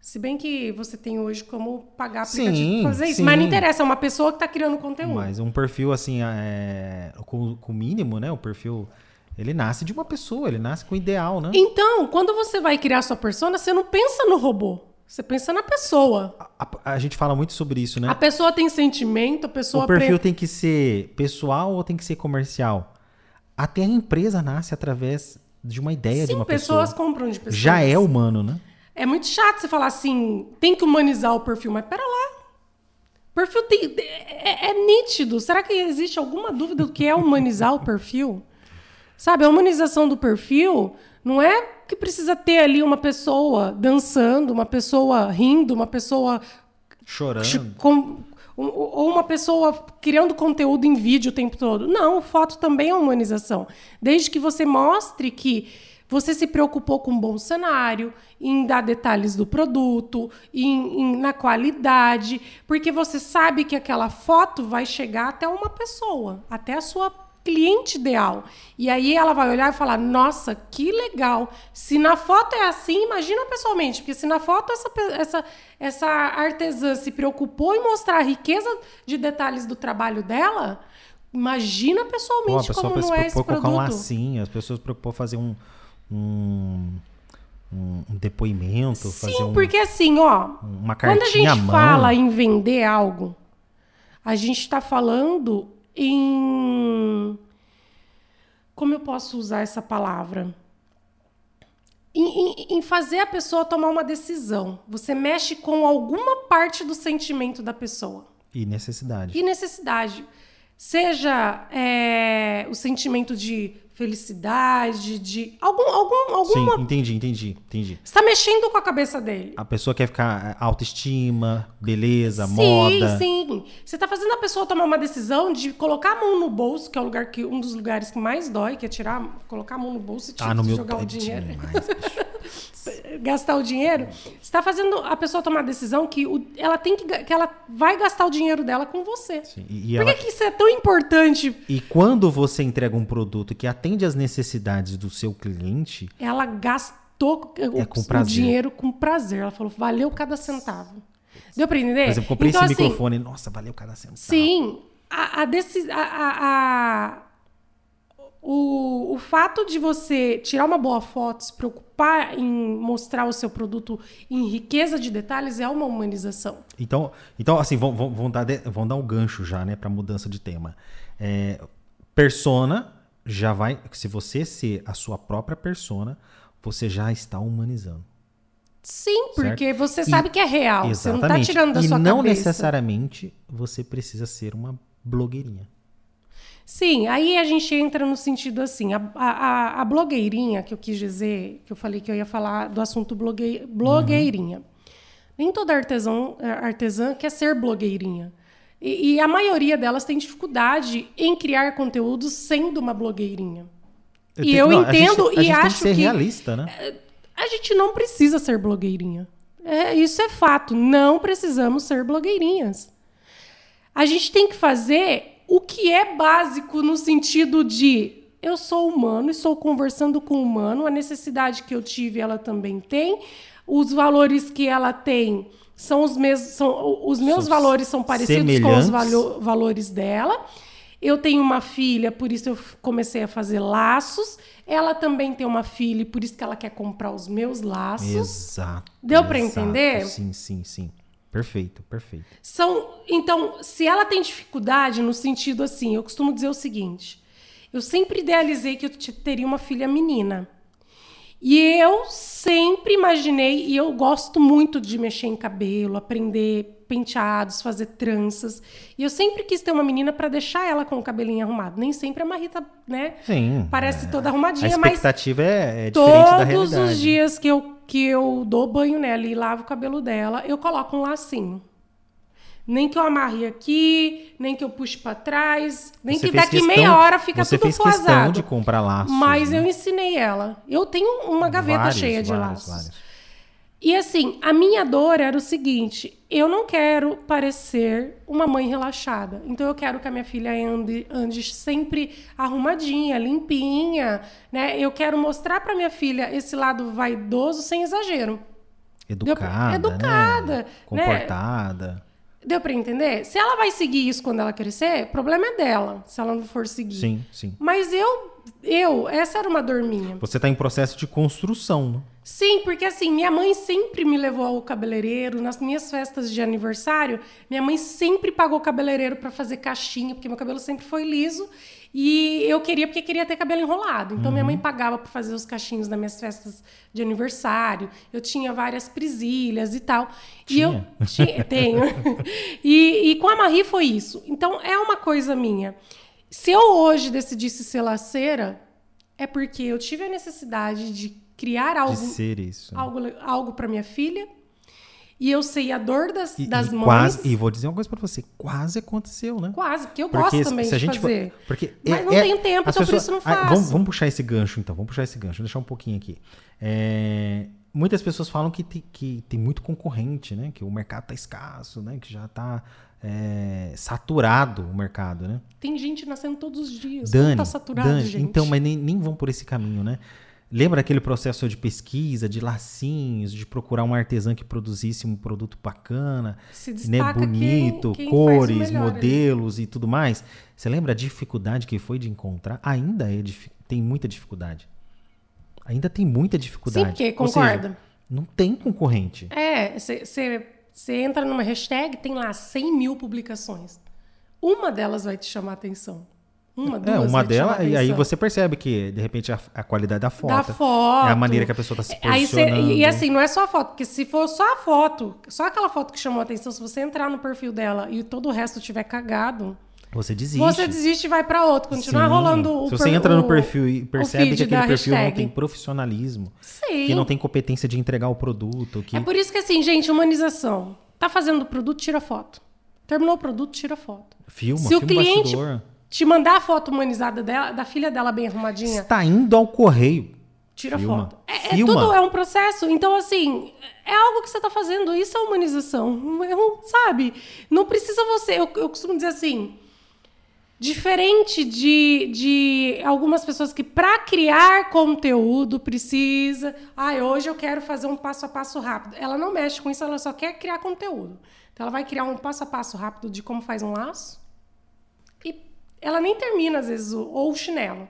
Se bem que você tem hoje como pagar aplicativo sim, pra fazer isso. Sim. Mas não interessa, é uma pessoa que tá criando conteúdo. Mas um perfil assim, é, com o mínimo, né? O perfil ele nasce de uma pessoa, ele nasce com ideal, né? Então, quando você vai criar sua persona, você não pensa no robô. Você pensa na pessoa. A, a, a gente fala muito sobre isso, né? A pessoa tem sentimento, a pessoa... O perfil pre... tem que ser pessoal ou tem que ser comercial? Até a empresa nasce através de uma ideia Sim, de uma pessoa. pessoas compram de pessoas. Já é humano, né? É muito chato você falar assim, tem que humanizar o perfil, mas pera lá. O perfil tem, é, é nítido. Será que existe alguma dúvida do que é humanizar o perfil? Sabe, a humanização do perfil não é que precisa ter ali uma pessoa dançando, uma pessoa rindo, uma pessoa chorando. Com, ou uma pessoa criando conteúdo em vídeo o tempo todo. Não, foto também é humanização. Desde que você mostre que você se preocupou com um bom cenário, em dar detalhes do produto, em, em, na qualidade, porque você sabe que aquela foto vai chegar até uma pessoa, até a sua cliente ideal. E aí ela vai olhar e falar: Nossa, que legal. Se na foto é assim, imagina pessoalmente. Porque se na foto essa, essa, essa artesã se preocupou em mostrar a riqueza de detalhes do trabalho dela, imagina pessoalmente Pô, como não é esse produto. colocar um lacinho, as pessoas se preocupou fazer um. Um... Um, depoimento, Sim, fazer um, porque assim, ó, uma quando a gente fala em vender algo, a gente está falando em. Como eu posso usar essa palavra? Em, em, em, fazer a pessoa tomar uma decisão. Você mexe com alguma parte do sentimento da pessoa. E necessidade. E necessidade. Seja é, o sentimento de felicidade, de algum, algum, alguma. Sim, entendi, entendi, entendi. Está mexendo com a cabeça dele. A pessoa quer ficar é, autoestima, beleza, sim, moda. Sim, sim. Você está fazendo a pessoa tomar uma decisão de colocar a mão no bolso, que é o lugar que um dos lugares que mais dói, que é tirar, colocar a mão no bolso e tirar, ah, no meu jogar o dinheiro. Demais, gastar o dinheiro. Você está fazendo a pessoa tomar a decisão que o, ela tem que, que ela vai gastar o dinheiro dela com você. Sim, e Por ela... que isso é tão importante? E quando você entrega um produto que atende às necessidades do seu cliente, ela gastou é o, o, dinheiro com prazer. Ela falou, valeu cada centavo. Deu para entender? Por exemplo, comprei então, esse assim, microfone, nossa, valeu cada centavo. Sim, a, a, a, a o, o fato de você tirar uma boa foto, se preocupar em mostrar o seu produto em riqueza de detalhes é uma humanização. Então, então assim, vão, vão, vão dar, vão dar um gancho já, né, para mudança de tema. É, persona já vai. Se você ser a sua própria persona, você já está humanizando. Sim, porque certo? você sabe e, que é real. Exatamente. Você não está tirando da e sua cabeça. E não necessariamente você precisa ser uma blogueirinha. Sim, aí a gente entra no sentido assim, a, a, a, blogueirinha que eu quis dizer, que eu falei que eu ia falar do assunto blogue, blogueirinha. Uhum. Nem toda artesão, artesã quer ser blogueirinha. E, e, a maioria delas tem dificuldade em criar conteúdos sendo uma blogueirinha. Eu e eu não, entendo gente, e acho que, ser que realista, né? É, a gente não precisa ser blogueirinha. É, isso é fato. Não precisamos ser blogueirinhas. A gente tem que fazer o que é básico no sentido de eu sou humano, estou conversando com o humano, a necessidade que eu tive ela também tem, os valores que ela tem são os mesmos, são, os meus são valores são parecidos com os valo, valores dela. Eu tenho uma filha, por isso eu comecei a fazer laços. Ela também tem uma filha, por isso que ela quer comprar os meus laços. Exato. Deu para entender? Sim, sim, sim. Perfeito, perfeito. São, então, se ela tem dificuldade no sentido assim, eu costumo dizer o seguinte: eu sempre idealizei que eu teria uma filha menina. E eu sempre imaginei, e eu gosto muito de mexer em cabelo, aprender penteados, fazer tranças. E eu sempre quis ter uma menina para deixar ela com o cabelinho arrumado. Nem sempre a Marita, né? Sim. Parece é. toda A arrumadinha, mas expectativa é, é diferente da todos realidade. os dias que eu, que eu dou banho nela e lavo o cabelo dela, eu coloco um lacinho. Nem que eu amarre aqui, nem que eu puxe para trás, nem Você que daqui questão- meia hora fica você tudo fez questão de comprar laços. Mas né? eu ensinei ela. Eu tenho uma gaveta Vários, cheia de vários, laços. vários. E assim, a minha dor era o seguinte: eu não quero parecer uma mãe relaxada. Então eu quero que a minha filha ande, ande sempre arrumadinha, limpinha, né? Eu quero mostrar para minha filha esse lado vaidoso sem exagero. Educada, Educada, né? né? Comportada. Deu para entender? Se ela vai seguir isso quando ela crescer, o problema é dela, se ela não for seguir. Sim, sim. Mas eu, eu, essa era uma dor minha. Você está em processo de construção, né? Sim, porque assim, minha mãe sempre me levou ao cabeleireiro. Nas minhas festas de aniversário, minha mãe sempre pagou cabeleireiro para fazer caixinha, porque meu cabelo sempre foi liso. E eu queria, porque queria ter cabelo enrolado. Então, minha mãe pagava para fazer os cachinhos nas minhas festas de aniversário. Eu tinha várias prisilhas e tal. E eu tinha, tenho. e, e com a Marie foi isso. Então, é uma coisa minha. Se eu hoje decidisse ser laceira, é porque eu tive a necessidade de criar algo De ser isso. algo, algo para minha filha. E eu sei a dor das, E, das e mães. quase, e vou dizer uma coisa pra você, quase aconteceu, né? Quase, porque eu Porque gosto também se a de gente for- fazer. porque Mas é- não é- tenho tempo, então por isso não Ah, faço. vamos, vamos puxar esse gancho, então. Vamos puxar esse gancho. Deixar um pouquinho aqui. É, muitas pessoas falam que tem, que tem muito concorrente, né? Que o mercado tá escasso, né? Que já tá é, saturado o mercado, né? Tem gente nascendo todos os dias. Dani, tá saturado, Dani, gente. então, mas nem, nem vão por esse caminho, né? Lembra aquele processo de pesquisa, de lacinhos, de procurar uma artesã que produzisse um produto bacana, Se né, bonito, quem- quem cores, melhor ali. modelos e tudo mais. Você lembra a dificuldade que foi de encontrar? Ainda é tem muita dificuldade. Ainda tem muita dificuldade. Sim, porque seja, concorda. não tem concorrente. É, você entra numa hashtag, tem lá 100 mil publicações. Uma delas vai te chamar a atenção. Uma, duas É, uma te delas, e aí você percebe que, de repente, a, a qualidade da foto. Da foto. É a maneira que a pessoa está se Aí cê- posicionando. e assim, não é só a foto, porque se for só a foto, só aquela foto que chamou a atenção, se você entrar no perfil dela e todo o resto tiver cagado, Você desiste. você desiste e vai pra outro. Continua Sim. rolando o Se você entra no o- perfil e percebe que aquele perfil não hashtag. tem profissionalismo, Sim. que não tem competência de entregar o produto, que É por isso que assim, gente, humanização. Tá fazendo o produto, tira foto. Terminou o produto, tira foto. filma, Se o filma cliente bastidor. Te mandar a foto humanizada dela, da filha dela bem arrumadinha, Está indo ao correio. tira Filma. foto. É, é tudo é um processo. Então, assim, é algo que você tá fazendo. Isso é humanização. É um- sabe? Não precisa você. Eu, eu costumo dizer assim. Diferente de, de algumas pessoas que, para criar conteúdo, precisa. Ah, hoje eu quero fazer um passo a passo rápido. Ela não mexe com isso, ela só quer criar conteúdo. Então, ela vai criar um passo a passo rápido de como faz um laço. Ela nem termina, às vezes, o, ou o chinelo.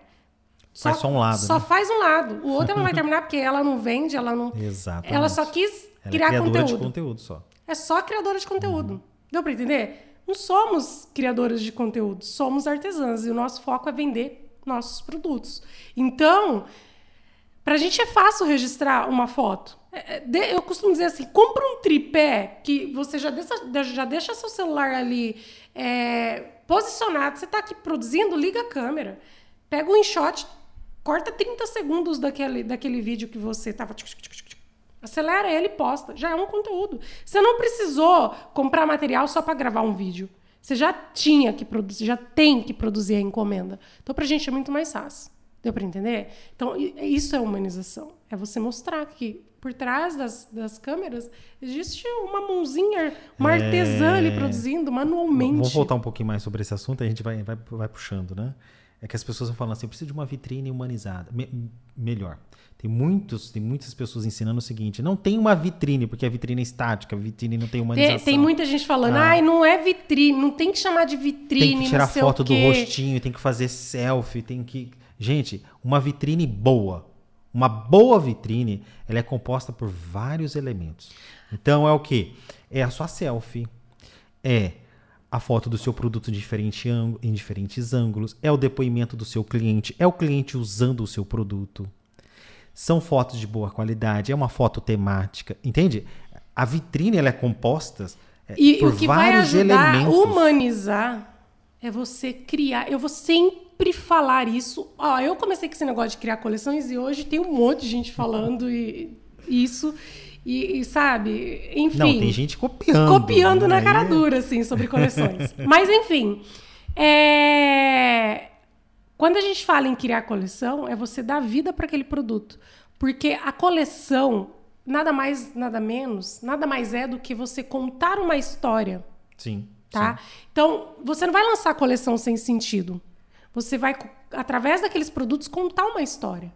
Faz só um lado, Só né? faz um lado. O outro ela não vai terminar porque ela não vende, ela não. Exatamente. Ela só quis Ela é criar criadora conteúdo. de conteúdo só. É só criadora de conteúdo. Deu pra entender? Não somos criadoras de conteúdo, somos artesãs e o nosso foco é vender nossos produtos. Então, pra gente é fácil registrar uma foto. É, é, Eu costumo dizer assim: compra um tripé que você já deixa, já deixa seu celular ali é, posicionado. Você tá aqui produzindo, liga a câmera, pega o InShot, corta 30 segundos daquele, daquele vídeo que você tava. tchic, tchic, tchic, tchic, Acelera ele e posta. Já é um conteúdo. Você não precisou comprar material só para gravar um vídeo. Você já tinha que produzir, já tem que produzir a encomenda. Então, pra gente é muito mais fácil. Deu para entender? Então, isso é humanização. É você mostrar que por trás das, das câmeras existe uma mãozinha, uma artesã ali produzindo manualmente. Vamos voltar um pouquinho mais sobre esse assunto, a gente vai, vai, vai puxando, né? É que as pessoas falando assim, precisa de uma vitrine humanizada. Me- melhor. Tem muitos, tem muitas pessoas ensinando o seguinte: não tem uma vitrine, porque a vitrine é estática, a vitrine não tem humanização. Tem, tem muita gente falando, Ah. ai, não é vitrine, não tem que chamar de vitrine, Tem que tirar foto do quê." rostinho, tem que fazer selfie, tem que. Gente, uma vitrine boa. Uma boa vitrine, ela é composta por vários elementos. Então é o quê? É a sua selfie, é a foto do seu produto em, diferente em diferentes ângulos, é o depoimento do seu cliente, é o cliente usando o seu produto. São fotos de boa qualidade, é uma foto temática, entende? A vitrine ela é composta é, E por o que vai vários ajudar a elementos. humanizar é você criar. Eu vou sempre falar isso. Ó, eu comecei com esse negócio de criar coleções e hoje tem um monte de gente falando e, isso. E, e, sabe, enfim. Não, tem gente copiando. copiando na né? cara dura, assim, sobre coleções. Mas, enfim. é, Quando a gente fala em criar coleção, é você dar vida para aquele produto. Porque a coleção, nada mais, nada menos, nada mais é do que você contar uma história, Sim. Tá? sim. Então, você não vai lançar a coleção sem sentido. Você vai, através daqueles produtos, contar uma história.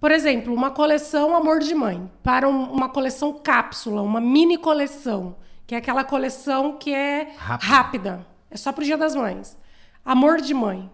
Por exemplo, uma coleção Amor de Mãe, para um- uma coleção cápsula, uma mini coleção, que é aquela coleção que é Rápida. rápida. É só pro Dia das Mães. Amor de Mãe.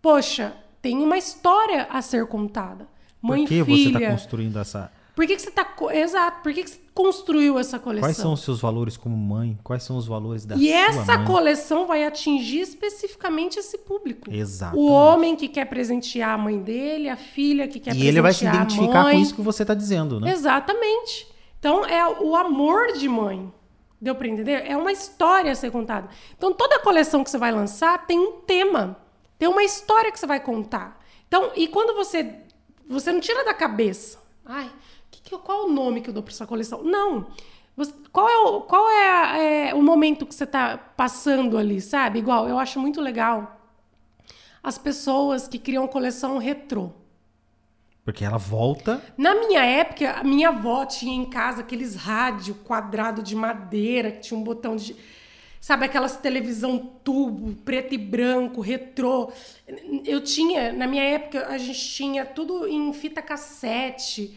Poxa, tem uma história a ser contada. Mãe Por que e você filha. está construindo essa. Por que, que você tá. Exato. Por que, que você construiu essa coleção? Quais são os seus valores como mãe? Quais são os valores da E sua essa mãe? coleção vai atingir especificamente esse público. Exatamente. O homem que quer presentear a mãe dele, a filha que quer E presentear ele vai se a identificar mãe. com isso que você está dizendo, né? Exatamente. Então é o amor de mãe. Deu para entender? É uma história a ser contada. Então toda coleção que você vai lançar tem um tema, tem uma história que você vai contar. Então, e quando você você não tira da cabeça, ai, que, que, qual o nome que eu dou para essa coleção? Não. Você- qual é, o, qual é, é o momento que você está passando ali, sabe? Igual, eu acho muito legal as pessoas que criam coleção retrô. Porque ela volta. Na minha época, a minha avó tinha em casa aqueles rádio quadrado de madeira, que tinha um botão de. Sabe, aquelas televisão tubo, preto e branco, retrô. Eu tinha, na minha época, a gente tinha tudo em fita cassete.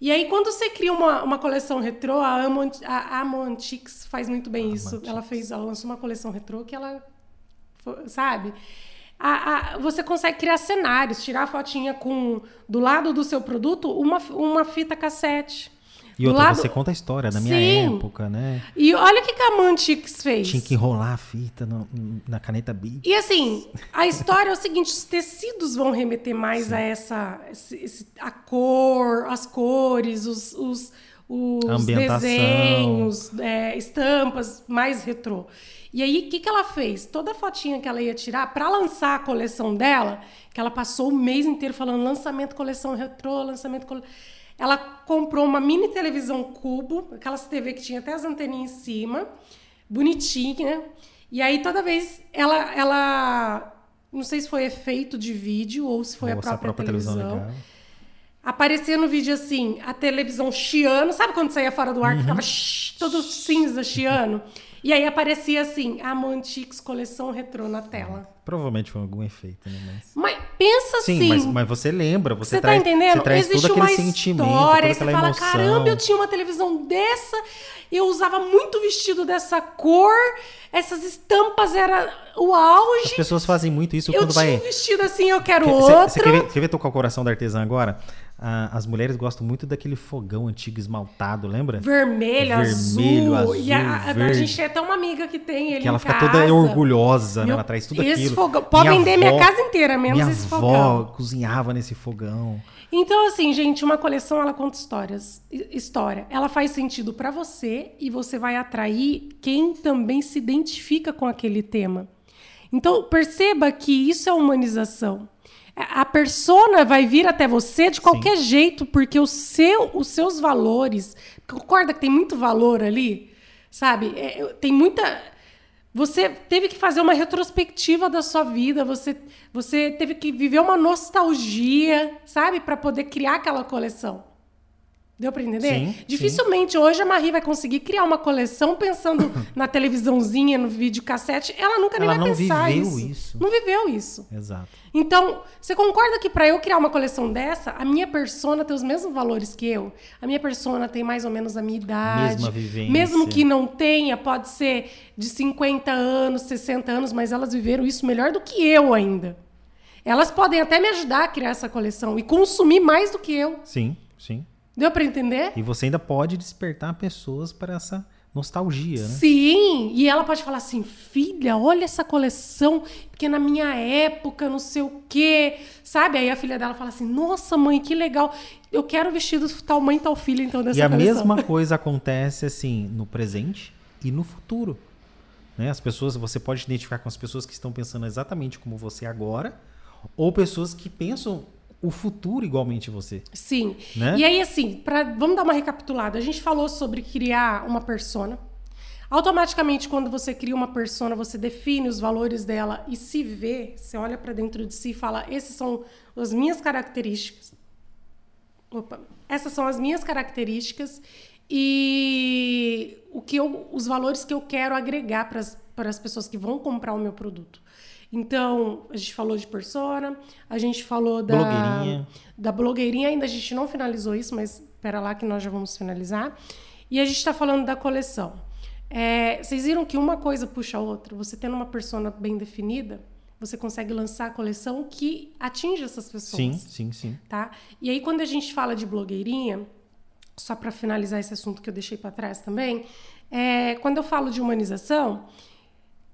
E aí, quando você cria uma, uma coleção retrô, a Amo, a Amo Antiques faz muito bem isso. Ela fez, ela lançou uma coleção retrô que ela sabe? A- a- você consegue criar cenários, tirar a fotinha com do lado do seu produto uma, uma fita cassete. E outra, lado- você conta a história da minha Sim. época, né? E olha o que, que a Mantix fez. Tinha que enrolar a fita no- na caneta Bic. E assim, a história é o seguinte: os tecidos vão remeter mais a essa. esse- a cor, as cores, os, os, os A desenhos, é, estampas mais retrô. E aí, o que, que ela fez? Toda fotinha que ela ia tirar, para lançar a coleção dela, que ela passou o mês inteiro falando lançamento coleção retrô, lançamento coleção. Ela comprou uma mini televisão cubo, aquelas TV que tinha até as anteninhas em cima, bonitinha. E aí toda vez ela, ela não sei se foi efeito de vídeo ou se foi a essa própria, televisão. ligada. Aparecia no vídeo assim, a televisão chiando, sabe quando saía fora do ar que ficava shh, todo cinza chiando? E aí aparecia assim, a Mantix coleção retrô na tela. Provavelmente foi algum efeito, né? Mas... Mas pensa Sim, assim, mas, mas você lembra, você, você tá traz, entendendo? você traz Existe todo uma aquele sentimento, história, toda você fala, emoção. caramba, eu tinha uma televisão dessa, eu usava muito vestido dessa cor, essas estampas era o As auge. pessoas fazem muito isso Eu quando tinha vai... um vestido assim, eu quero Quer- outro. Você quer ver, quer ver tocar o coração da artesã agora? Ah, as mulheres gostam muito daquele fogão antigo esmaltado, lembra? Vermelho, Vermelho, azul. e a, azul, a- a verde. gente tem até uma amiga que tem ele Que ela fica casa. toda orgulhosa, né? Meu- Ela traz tudo esse aquilo. fogão- pode vender minha casa inteira, menos minha esse avó fogão. cozinhava nesse fogão. Então, assim, gente, uma coleção ela conta histórias. hi- História. Ela faz sentido pra você e você vai atrair quem também se identifica com aquele tema. Então, perceba que isso é humanização. A persona vai vir até você de qualquer jeito, porque o seu, os seus valores. Concorda que tem muito valor ali? Sabe? É, tem muita. Você teve que fazer uma retrospectiva da sua vida, você, você teve que viver uma nostalgia, sabe? Para poder criar aquela coleção. Deu para entender? Sim, Dificilmente hoje a Marie vai conseguir criar uma coleção pensando na televisãozinha, no videocassete. Ela nunca nem Ela vai não pensar viveu isso. isso. Não viveu isso. Exato. Então, você concorda que para eu criar uma coleção dessa, a minha persona tem os mesmos valores que eu? A minha persona tem mais ou menos a minha idade. Mesma vivência. Mesmo que não tenha, pode ser de 50 anos, 60 anos, mas elas viveram isso melhor do que eu ainda. Elas podem até me ajudar a criar essa coleção e consumir mais do que eu. Sim, sim. Deu para entender? E você ainda pode despertar pessoas para essa nostalgia, né? Sim, e ela pode falar assim, filha, olha essa coleção, porque na minha época, não sei o quê, sabe? Aí a filha dela fala assim, nossa mãe, que legal, eu quero vestido tal mãe, tal filha, então, dessa E a coleção. mesma coisa acontece assim no presente e no futuro. Né? As pessoas, você pode identificar com as pessoas que estão pensando exatamente como você agora, ou pessoas que pensam o futuro igualmente você. Sim. Né? E aí, assim, pra, vamos dar uma recapitulada. A gente falou sobre criar uma persona. Automaticamente, quando você cria uma persona, você define os valores dela e se vê, você olha para dentro de si e fala: essas são as minhas características. Opa, essas são as minhas características e o que eu, os valores que eu quero agregar para as pessoas que vão comprar o meu produto. Então, a gente falou de persona, a gente falou da Blogueirinha. da blogueirinha, ainda a gente não finalizou isso, mas espera lá que nós já vamos finalizar. E a gente está falando da coleção. É, vocês viram que uma coisa puxa a outra? Você tendo uma persona bem definida, você consegue lançar a coleção que atinge essas pessoas. Sim, sim, sim. Tá? E aí, quando a gente fala de blogueirinha, só para finalizar esse assunto que eu deixei para trás também, é, quando eu falo de humanização,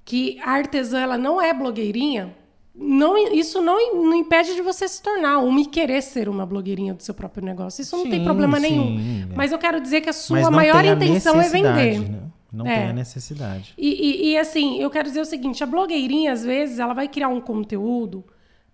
que a artesã ela não é blogueirinha, não, isso não, não impede de você se tornar uma e querer ser uma blogueirinha do seu próprio negócio. Isso não tem problema sim, nenhum. é. Mas eu quero dizer que a sua maior a intenção é vender. né? Não É. tem a necessidade. E, e- e, assim, eu quero dizer o seguinte: a blogueirinha, às vezes, ela vai criar um conteúdo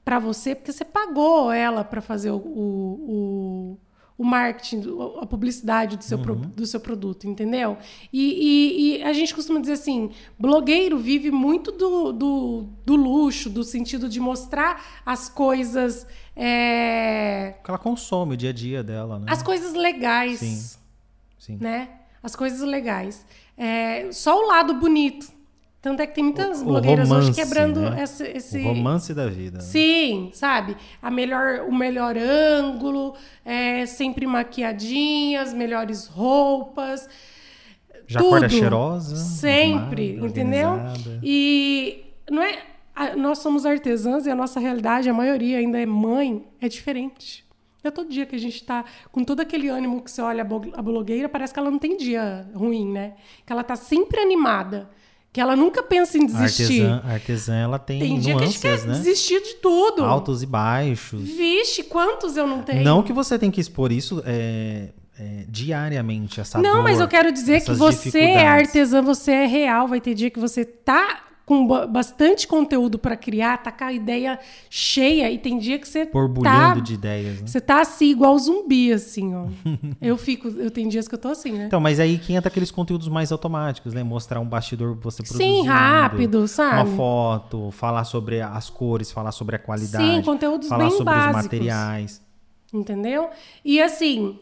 para você, porque você pagou ela para fazer o, o, o, o marketing, a publicidade do seu, pro- do seu produto, entendeu? E, e- e a gente costuma dizer assim: blogueiro vive muito do, do, do luxo, do sentido de mostrar as coisas. é, Porque ela consome o dia a dia dela, né? as coisas legais Sim. Sim. né? As coisas legais. É, só o lado bonito. Tanto é que tem muitas O- o blogueiras hoje romance, quebrando né? esse, esse- O romance da vida. né? Sim, sabe? A melhor, o melhor ângulo, é, sempre maquiadinhas, melhores roupas. Já tudo. acorda cheirosa. Sempre, arrumada, entendeu? organizada. E não é. a- nós somos artesãs e a nossa realidade, a maioria ainda é mãe, é diferente. É todo dia que a gente tá com todo aquele ânimo que você olha a blogueira, parece que ela não tem dia ruim, né? Que ela tá sempre animada. Que ela nunca pensa em A desistir. artesã, a artesã, ela tem, Tem dia que a gente nuances, quer né? desistir de tudo. Altos e baixos. Vixe, quantos eu não tenho? Não que você tem que expor isso é, é, diariamente, essa Não, dor, mas eu quero dizer que você é artesã, você é real. Vai ter dia que você tá com ba- bastante conteúdo para criar, tá com a ideia cheia e tem dia que você tá Borbulhando de ideias, né? você tá assim igual zumbi assim, ó. eu fico, eu tenho dias que eu tô assim, né? Então, mas aí que entra aqueles conteúdos mais automáticos, né? Mostrar um bastidor você produzindo. Sim, rápido, sabe? Uma foto, falar sobre as cores, falar sobre a qualidade. Sim, conteúdos falar bem sobre básicos. os materiais. Entendeu? E assim,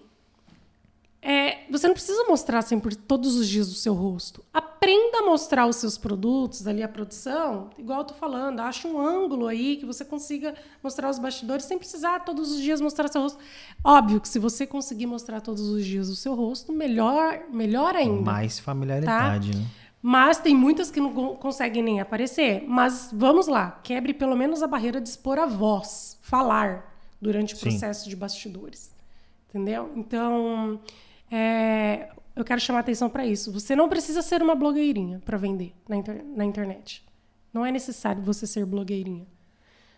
é, você não precisa mostrar sempre todos os dias o seu rosto. Aprenda a mostrar os seus produtos ali, a produção, igual eu tô falando. Acha um ângulo aí que você consiga mostrar os bastidores sem precisar todos os dias mostrar seu rosto. Óbvio que se você conseguir mostrar todos os dias o seu rosto, melhor, melhor ainda. Mais familiaridade, né? Mas tem muitas que não con- conseguem nem aparecer. Mas vamos lá, quebre pelo menos a barreira de expor a voz, falar durante o Sim. processo de bastidores. Entendeu? Então, é, eu quero chamar atenção para isso. Você não precisa ser uma blogueirinha para vender na, inter- na internet. Não é necessário você ser blogueirinha.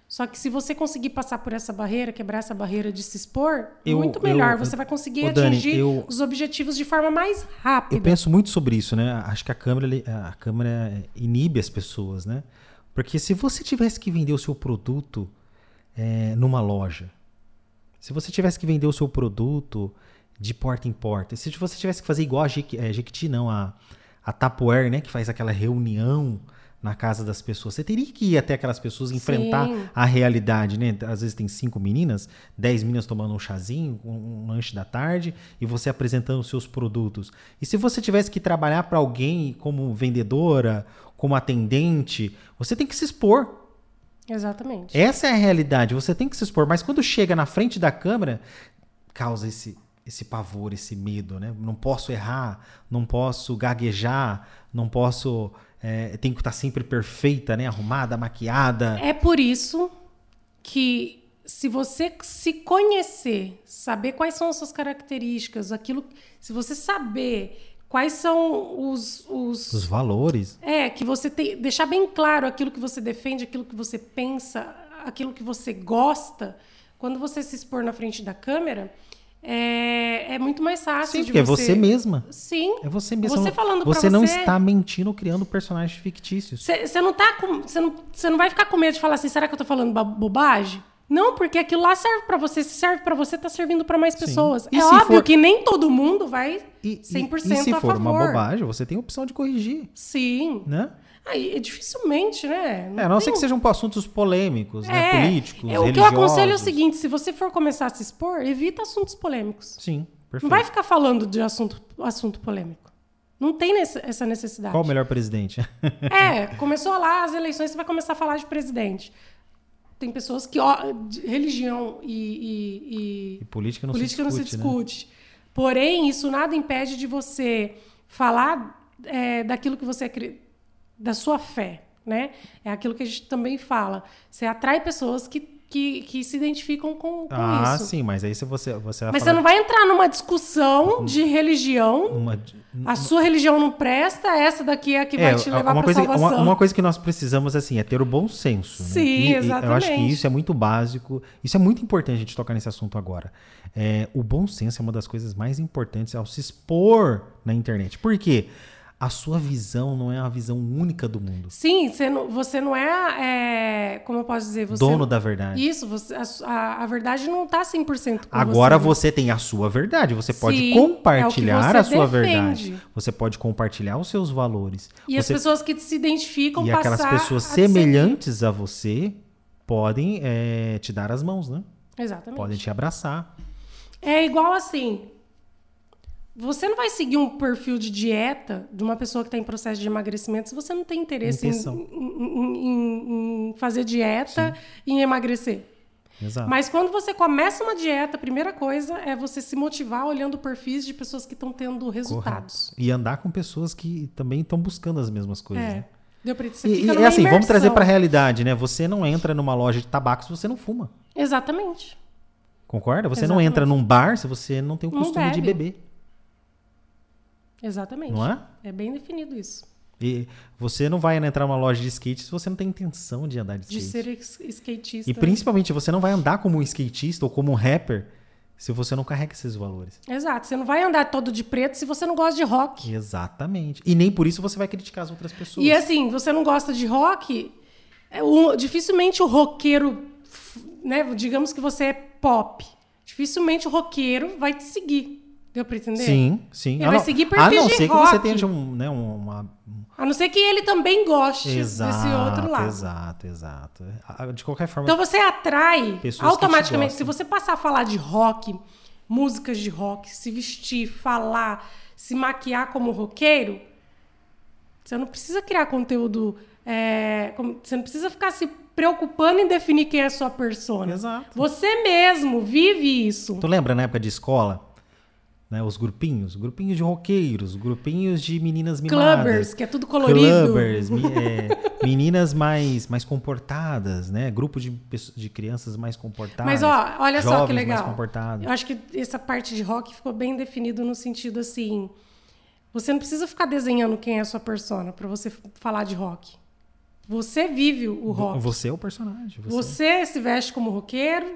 Só que se você conseguir passar por essa barreira, quebrar essa barreira de se expor, Eu- muito melhor. eu- você vai conseguir Dani, atingir eu- os objetivos de forma mais Eu rápida. penso muito sobre isso, né? Acho que a câmera, a câmera inibe as pessoas, né? Porque se você tivesse que vender o seu produto é, numa loja, se você tivesse que vender o seu produto de porta em porta, se você tivesse que fazer igual a Jequi- é, Jequiti, não, a, a Tupperware, né? Que faz aquela reunião na casa das pessoas. Você teria que ir até aquelas pessoas enfrentar Sim. a realidade, né? Às vezes tem cinco meninas, dez meninas tomando um chazinho, um, um lanche da tarde, e você apresentando os seus produtos. E se você tivesse que trabalhar para alguém como vendedora, como atendente, você tem que se expor. Exatamente. Essa é a realidade, você tem que se expor. Mas quando chega na frente da câmera, causa esse, esse pavor, esse medo, né? Não posso errar, não posso gaguejar, não posso. É, tenho que estar sempre perfeita, né? Arrumada, maquiada. É por isso que se você se conhecer, saber quais são as suas características, aquilo, se você saber quais são os, os, Os valores. é, que você tem. Deixar bem claro aquilo que você defende, aquilo que você pensa, aquilo que você gosta. Quando você se expor na frente da câmera, é, é muito mais fácil Sim, de porque é você. você mesma. Sim. É você mesma. Você falando Você não você. está mentindo criando personagens fictícios. Você não tá com. Você não, cê não vai ficar com medo de falar assim, será que eu tô falando ba- bobagem? Não, porque aquilo lá serve pra você. Se serve pra você, tá servindo pra mais pessoas. É óbvio for- que nem todo mundo vai E, 100% e, e se a for favor. uma bobagem, você tem a opção de corrigir, Sim. né? Aí, dificilmente, né? É, a não tem ser que sejam assuntos polêmicos, né? É, Políticos, é, O que eu aconselho é o religiosos. seguinte: se você for começar a se expor, evita assuntos polêmicos. Sim, perfeito. Não vai ficar falando de assunto, assunto polêmico. Não tem essa necessidade. Qual o melhor presidente? É, começou lá as eleições, você vai começar a falar de presidente. Tem pessoas que, ó, religião e, e- e E política não política se não se discute, né? discute. Porém, isso nada impede de você falar é, daquilo que você acre- da sua fé, né? É aquilo que a gente também fala. Você atrai pessoas que, que, que se identificam com, com Ah, isso. sim, mas aí se você, você Mas você não vai entrar numa discussão de religião. uma, A sua religião não presta, essa daqui é a que É, vai te levar uma para coisa, salvação. uma, uma coisa que nós precisamos assim é ter o bom senso. né? Sim, E- e Eu acho que exatamente. isso é muito básico. Isso é muito importante a gente tocar nesse assunto agora. É, o bom senso é uma das coisas mais importantes ao se expor na internet. Por quê? A sua visão não é a visão única do mundo. Sim, você não, você não é, é, Como eu posso dizer? Você Dono da verdade. Isso, você, a, a, verdade não tá 100% com Agora você. você tem a sua verdade. Você pode Sim, compartilhar é o que a sua defende. verdade. Você pode compartilhar os seus valores. E as Você- pessoas que se identificam e aquelas pessoas semelhantes a você podem é, te dar as mãos, né? Exatamente. Podem te abraçar. É igual assim. Você não vai seguir um perfil de dieta de uma pessoa que está em processo de emagrecimento se você não tem interesse em, em- em- em fazer dieta e em emagrecer. Exato. Mas quando você começa uma dieta, a primeira coisa é você se motivar olhando perfis de pessoas que estão tendo resultados. E andar com pessoas que também estão buscando as mesmas coisas. É. né? Deu pra você E, e, numa assim, vamos imersão. trazer pra realidade, né? Você não entra numa loja de tabaco se você não fuma. Exatamente. Concorda? Você não Exatamente. entra num bar se você não tem o Não costume de bebe. beber. Exatamente. Não é? É bem definido isso. E você não vai entrar numa loja de skate se você não tem intenção de andar de De skate. ser ex- skatista. E principalmente, você não vai andar como um skatista ou como um rapper se você não carrega esses valores. Exato. Você não vai andar todo de preto se você não gosta de rock. Exatamente. E nem por isso você vai criticar as outras pessoas. E assim, você não gosta de rock, é um- dificilmente o roqueiro, né? Digamos que você é pop. Dificilmente o roqueiro vai te seguir. Deu pra entender? Sim, sim. Ele a vai não, seguir a perfis não de ser que rock. você tenha um, né, um- uma... A não ser que ele também goste Exato, desse outro lado. exato, exato. De qualquer forma, Então você atrai automaticamente. Se você passar a falar de rock, músicas de rock, se vestir, falar, se maquiar como roqueiro, você não precisa criar conteúdo. é, você não precisa ficar se preocupando em definir quem é a sua persona. Exato. Você mesmo vive isso. tu lembra na época de escola? Né, os grupinhos, grupinhos de roqueiros, grupinhos de meninas mimadas. Clubbers, que é tudo colorido. Clubbers, mi- é, meninas mais, mais comportadas, né? Grupo de, de crianças mais comportadas. Mas ó, olha só que legal. Eu acho que essa parte de rock ficou bem definido no sentido assim, você não precisa ficar desenhando quem é a sua persona para você falar de rock. Você vive o rock. Você é o personagem. Você. Você se veste como roqueiro,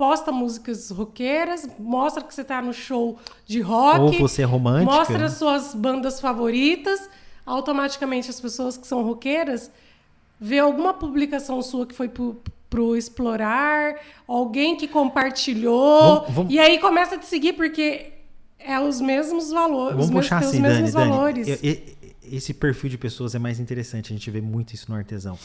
posta músicas roqueiras, mostra que você tá no show de rock. Ou você é romântica. Mostra as suas bandas favoritas. Automaticamente as pessoas que são roqueiras vê alguma publicação sua que foi pro, pro explorar, alguém que compartilhou, Vamos- vamos- e aí começa a te seguir porque é os mesmos valores, Vamos os puxar os assim, Dani, mesmos Dani. valores. E- e- Esse perfil de pessoas é mais interessante, a gente vê muito isso no artesão.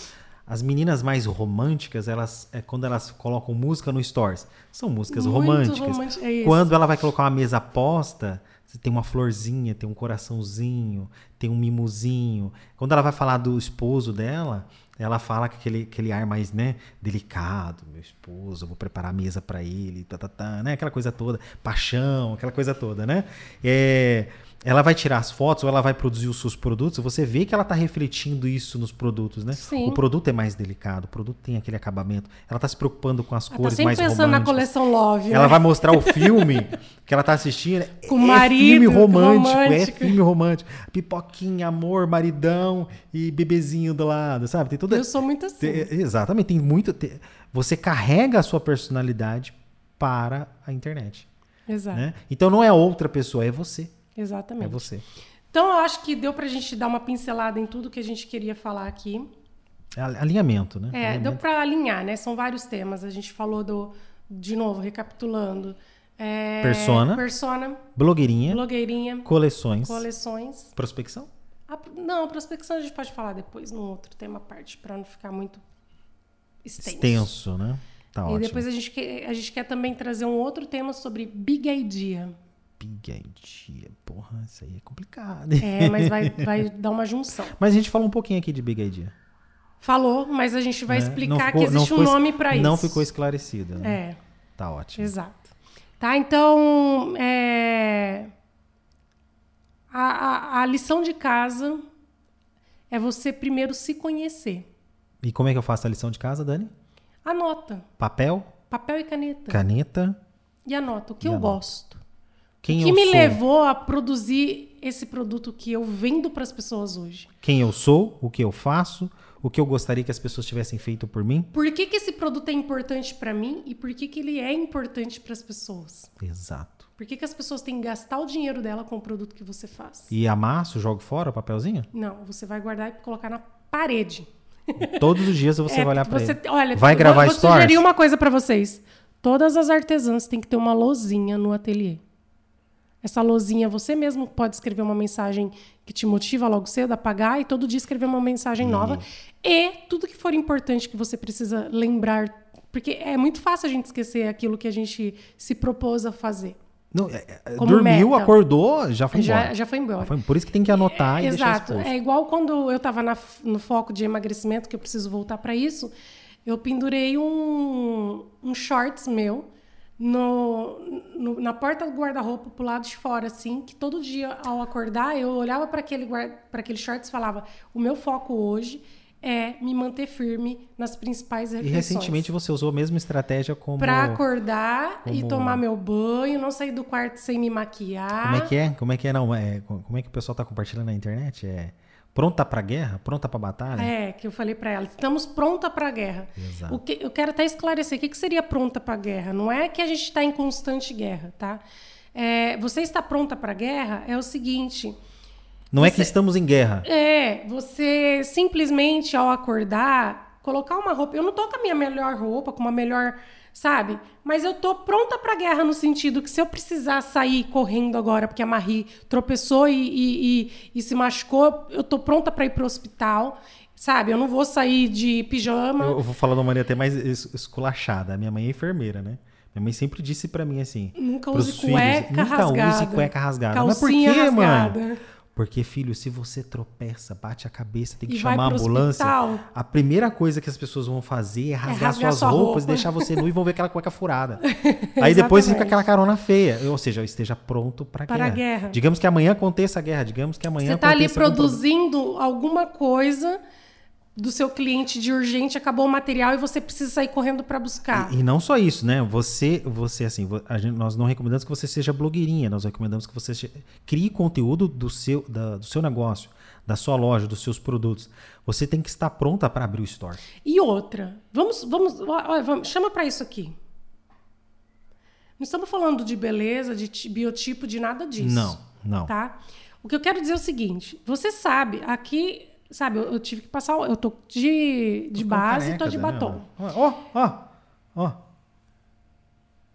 As meninas mais românticas, elas é quando elas colocam música no stories, são músicas Muito românticas. romântica, é quando ela vai colocar uma mesa posta, você tem uma florzinha, tem um coraçãozinho, tem um mimozinho. Quando ela vai falar do esposo dela, ela fala com aquele, aquele ar mais, né, delicado, meu esposo, vou preparar a mesa para ele, tá, tá, tá, né, aquela coisa toda, paixão, aquela coisa toda, né? É, ela vai tirar as fotos ou ela vai produzir os seus produtos, você vê que ela tá refletindo isso nos produtos, né? Sim. O produto é mais delicado, o produto tem aquele acabamento, ela tá se preocupando com as Ela tá cores sempre mais pensando na românticas. coleção Love. Ela né? vai mostrar o filme que ela tá assistindo. Com o marido filme Marido, romântico, é romântico. filme romântico. Pipoquinha, amor, maridão e bebezinho do lado, sabe? Tem toda Eu sou muito assim. Te- exatamente, tem muito. você carrega a sua personalidade para a internet. Exato. Né? Então não é outra pessoa, é você. É Exatamente. você. Então, eu acho que deu pra gente dar uma pincelada em tudo que a gente queria falar aqui. É al- alinhamento, né? É, deu Alinhamento. pra alinhar, né? São vários temas. A gente falou do, de novo, recapitulando. é, Persona. Persona, Blogueirinha, blogueirinha, coleções, coleções. prospecção. A- não, prospecção a gente pode falar depois, num outro tema à parte, pra não ficar muito extenso. Extenso, né? Tá E ótimo. depois a gente, quer, a gente quer também trazer um outro tema sobre Big Idea. Big idea. Porra, isso aí é complicado. É, mas vai, vai dar uma junção. Mas a gente falou um pouquinho aqui de Big Idea. Falou, mas a gente vai né? Explicar ficou- que existe um ficou es- nome pra isso. Não ficou esclarecido. Né? É, Tá ótimo. exato. Tá, então, é... a, a, a lição de casa é você primeiro se conhecer. E como é que eu faço a lição de casa, Dani? Anota, Papel, papel e caneta. caneta. E anota o que E eu anota. gosto. Quem o que eu me sou? levou a produzir esse produto que eu vendo para as pessoas hoje? Quem eu sou, o que eu faço, o que eu gostaria que as pessoas tivessem feito por mim. Por que, que esse produto é importante para mim e por que, que ele é importante para as pessoas? Exato. Por que, que as pessoas têm que gastar o dinheiro dela com o produto que você faz? E amasso, jogo fora o papelzinho? Não, você vai guardar e colocar na parede. Todos os dias você É, vai olhar você, ele. Olha, vai eu gravar vou stories? sugerir uma coisa para vocês. Todas as artesãs têm que ter uma lozinha no ateliê. Essa lozinha, você mesmo pode escrever uma mensagem que te motiva logo cedo a pagar e todo dia escrever uma mensagem nova. E tudo que for importante que você precisa lembrar. Porque é muito fácil a gente esquecer aquilo que a gente se propôs a fazer. Não, é, é, dormiu, meta. acordou, já foi embora. Já, já foi embora. Foi- Por isso que tem que anotar e deixar Exato. exposto. É igual quando eu estava no foco de emagrecimento, que eu preciso voltar para isso. Eu pendurei um, um shorts meu no, no- na porta do guarda-roupa pro lado de fora, assim, que todo dia ao acordar eu olhava para aquele, para aquele shorts e falava: o meu foco hoje é me manter firme nas principais E refeições. recentemente você usou a mesma estratégia como. Pra acordar e como- tomar meu banho, não sair do quarto sem me maquiar. Como é que é? Como é que é? Não, é, como é que o pessoal tá compartilhando na internet? É pronta pra guerra? Pronta pra batalha? É, que eu falei pra ela, estamos pronta pra guerra. Exato. O que, eu quero até esclarecer, o que, que seria pronta pra guerra? Não é que a gente está em constante guerra, tá? É, você está pronta pra guerra é o seguinte, Não é que estamos em guerra. é, você simplesmente ao acordar, colocar uma roupa, eu não tô com a minha melhor roupa, com uma melhor, sabe? Mas eu tô pronta pra guerra no sentido que se eu precisar sair correndo agora porque a Marie tropeçou e, e- e- e se machucou, eu tô pronta pra ir pro hospital, sabe? Eu não vou sair de pijama. Eu vou falar de uma maneira até mais es- esculachada. A minha mãe é enfermeira, né? Minha mãe sempre disse pra mim assim: Nunca use filhos, cueca nunca rasgada. use cueca rasgada. Mas por Calcinha quê, rasgada. mãe? Porque, filho, se você tropeça, bate a cabeça, tem que E chamar a ambulância. hospital. A primeira coisa que as pessoas vão fazer é rasgar, rasgar suas sua roupas, roupa. deixar você nu e vão ver aquela cueca furada. Aí depois fica aquela carona feia. Ou seja, esteja pronto pra Para a guerra. Digamos que amanhã aconteça a guerra. Digamos que amanhã Você tá ali aconteça algum produzindo alguma coisa do seu cliente de urgente, acabou o material e você precisa sair correndo para buscar. E, e não só isso, né? Você, você assim, gente- nós não recomendamos que você seja blogueirinha, nós recomendamos que você crie conteúdo do seu, da- do seu negócio, da sua loja, dos seus produtos. Você tem que estar pronta para abrir o store. E outra, vamos, vamos, vamos chama para isso aqui. Não estamos falando de beleza, de ti- biotipo, de nada disso. Não, não. Tá? O que eu quero dizer é o seguinte: você sabe, aqui, sabe, eu, eu tive que passar. Eu tô de, de Tô base e tô de Daniela. batom. Ó, ó, ó.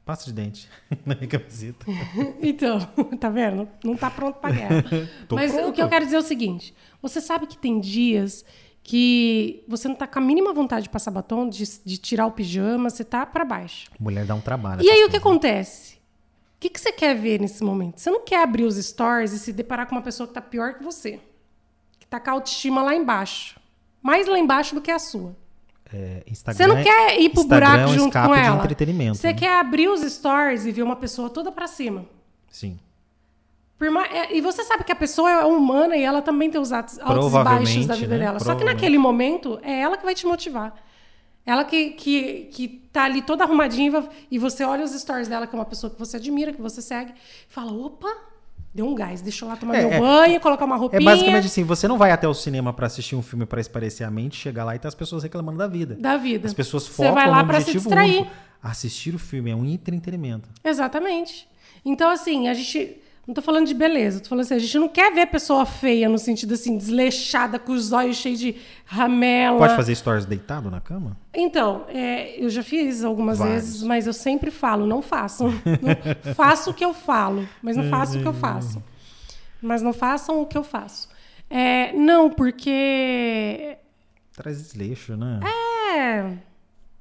Pasta de dente na minha camiseta. Então, tá vendo? Não tá pronto pra guerra. Mas pronto. o que eu quero dizer é o seguinte: você sabe que tem dias que você não tá com a mínima vontade de passar batom, de, de tirar o pijama, você tá pra baixo. Mulher dá um trabalho. E aí o que acontece? O que, que você quer ver nesse momento? Você não quer abrir os stories e se deparar com uma pessoa que tá pior que você. Tá com a autoestima lá embaixo. Mais lá embaixo do que a sua. É, Instagram Você não é- quer ir pro Instagram buraco é um junto com de ela. entretenimento. Você né? quer abrir os stories e ver uma pessoa toda pra cima. Sim. É, E você sabe que a pessoa é humana e ela também tem os atos- altos e baixos da vida né? dela. Só que naquele momento é ela que vai te motivar. Ela que, que, que tá ali toda arrumadinha e você olha os stories dela, que é uma pessoa que você admira, que você segue, e fala: opa, Deu um gás. Deixa eu lá tomar É, meu é- banho, colocar uma É roupinha. basicamente assim, você não vai até o cinema pra assistir um filme pra esparecer a mente, chegar lá e tá as pessoas reclamando da vida. da vida. As pessoas Você focam vai lá no pra se objetivo distrair. único. Assistir o filme é um entretenimento. Exatamente. Então, assim, a gente. Não tô falando de beleza, tô falando assim, a gente não quer ver pessoa feia no sentido assim, desleixada, com os olhos cheios de ramela. Pode fazer stories deitado na cama? Então, é, eu já fiz algumas Vários. vezes, mas eu sempre falo, não façam. Não, faço o que eu falo, mas não faço o que eu faço. Mas não façam o que eu faço. É, não, porque. Traz desleixo, né? É.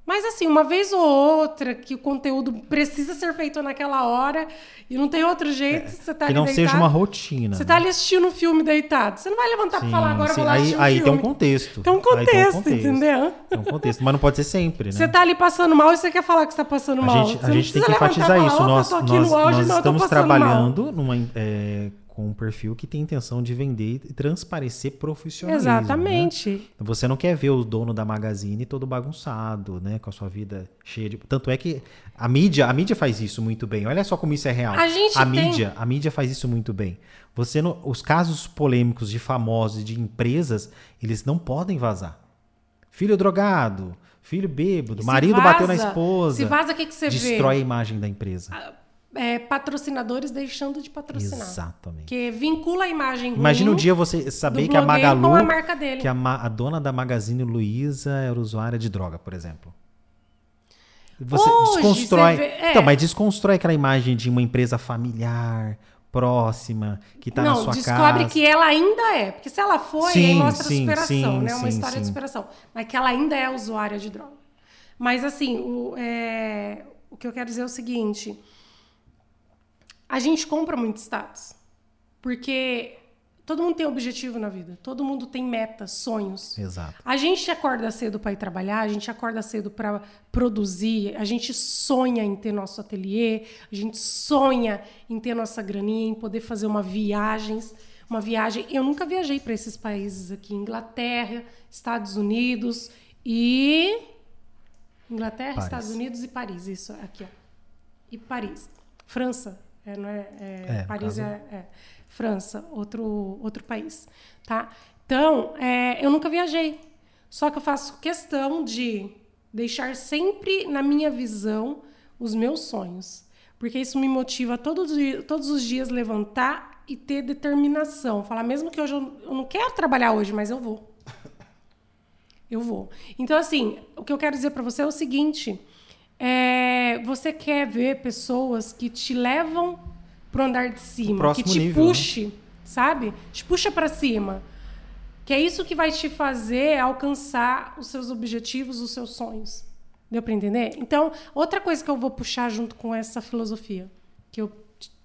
Mas assim, uma vez ou outra que o conteúdo precisa ser feito naquela hora e não tem outro jeito, você tá que não deitado. seja uma rotina. Você tá ali assistindo um filme deitado. Você não vai levantar pra Sim, falar agora eu sim. vou lá aí, assistir um aí tem um contexto. Tem um Aí tem contexto, entendeu? Tem um contexto, mas não pode ser sempre, né? Você tá ali passando mal e você quer falar que você tá passando mal. A gente, a gente tem que enfatizar falar, isso. "Opa, Nós, nós, nós estamos passando mal." trabalhando numa, é, com um perfil que tem intenção de vender e transparecer profissionalismo. né? Exatamente. Você não quer ver o dono da Magazine todo bagunçado, né? Com a sua vida cheia de. Tanto é que a mídia, a mídia faz isso muito bem. Olha só como isso é real. A gente a tem- mídia, a mídia faz isso muito bem. Você não- os casos polêmicos de famosos e de empresas, eles não podem vazar. Filho drogado, filho bêbado, marido vaza- bateu na esposa. Se vaza, o que, que você destrói a imagem da empresa. vê? É, patrocinadores deixando de patrocinar. Exatamente. Porque vincula a imagem ruim. Imagina um dia você saber que a Magalu, a marca dele. que a, a dona da Magazine Luiza era usuária de droga, por exemplo. Você Hoje, desconstrói. você vê- é. Então, mas desconstrói aquela imagem de uma empresa familiar, próxima, que tá não, na sua descobre casa. que ela ainda é. Porque se ela foi, Sim, aí mostra sim, superação, sim, né? Uma sim, história de superação. Mas que ela ainda é usuária de droga. Mas assim, o, é, o que eu quero dizer é o seguinte: a gente compra muito status. Porque todo mundo tem objetivo na vida, todo mundo tem metas, sonhos. Exato. A gente acorda cedo para ir trabalhar, a gente acorda cedo para produzir, a gente sonha em ter nosso ateliê, a gente sonha em ter nossa graninha, em poder fazer uma viagem, uma viagem. Eu nunca viajei para esses países aqui, Inglaterra, Estados Unidos e Inglaterra, Paris. Estados Unidos e Paris, isso aqui, ó. E Paris, França, é, não é, é, É, Paris é, é França, outro outro país, tá? Então, é, eu nunca viajei. Só que eu faço questão de deixar sempre na minha visão os meus sonhos. Porque isso me motiva todos, todos os dias levantar e ter determinação. Falar, mesmo que hoje eu, eu não quero trabalhar hoje, mas eu vou. Eu vou. Então, assim, o que eu quero dizer para você é o seguinte: é, você quer ver pessoas que te levam pro andar de cima, que te nível, né? puxe, sabe? Te puxa para cima. Que é isso que vai te fazer alcançar os seus objetivos, os seus sonhos. Deu para entender? Então, outra coisa que eu vou puxar junto com essa filosofia, que eu,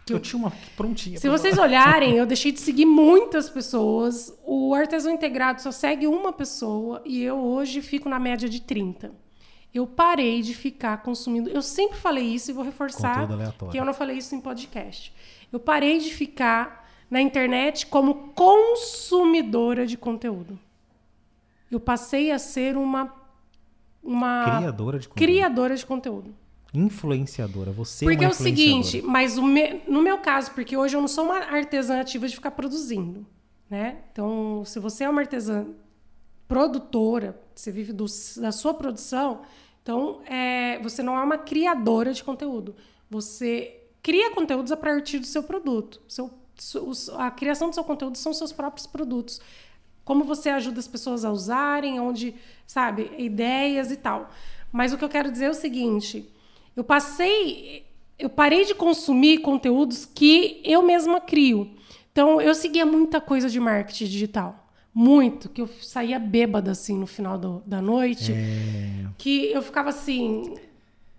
que Eu tinha uma prontinha. se vocês falar. olharem, eu deixei de seguir muitas pessoas. O Artesão Integrado só segue uma pessoa e eu hoje fico na média de 30. Eu parei de ficar consumindo. Eu sempre falei isso e vou reforçar que eu não falei isso em podcast. Eu parei de ficar na internet como consumidora de conteúdo. Eu passei a ser uma uma Criadora de conteúdo. criadora de conteúdo. Influenciadora. Você Porque é é o seguinte, mas o me- no meu caso, porque hoje eu não sou uma artesã ativa de ficar produzindo, né? Então, se você é uma artesã produtora, você vive do- da sua produção, então é, você não é uma criadora de conteúdo. Você cria conteúdos a partir do seu produto. Seu, a criação do seu conteúdo são seus próprios produtos. Como você ajuda as pessoas a usarem, onde, sabe, ideias e tal. Mas o que eu quero dizer é o seguinte: eu passei, eu parei de consumir conteúdos que eu mesma crio. Então, eu seguia muita coisa de marketing digital. Muito, que eu saía bêbada assim no final do- da noite, É, que eu ficava assim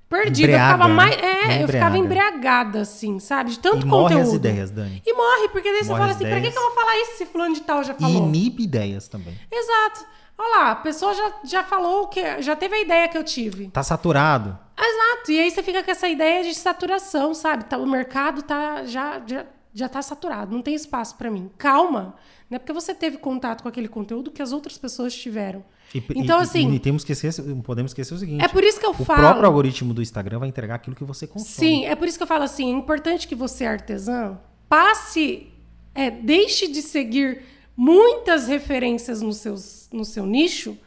perdida, eu Embriaga, ficava né? mais, é, eu ficava Embriaga. embriagada assim, sabe? De tanto e morre conteúdo. as ideias, Dani. E morre, porque daí você Morre fala as assim, pra que, que eu vou falar isso se fulano de tal já E falou? inibe ideias também. Exato. Olha lá, a pessoa já, já falou que. Já teve a ideia que eu tive. Tá saturado. Exato. E aí você fica com essa ideia de saturação, sabe? Tá, o mercado tá, já, já, já tá saturado, não tem espaço para mim. Calma. Não é porque você teve contato com aquele conteúdo que as outras pessoas tiveram. E, Então, e- assim- E, temos que esquecer, podemos esquecer o seguinte. É por isso que eu o falo. próprio algoritmo do Instagram vai entregar aquilo que você consome. Sim, é por isso que eu falo assim: é importante que você, artesã, passe, é, deixe de seguir muitas referências no, seus, no seu nicho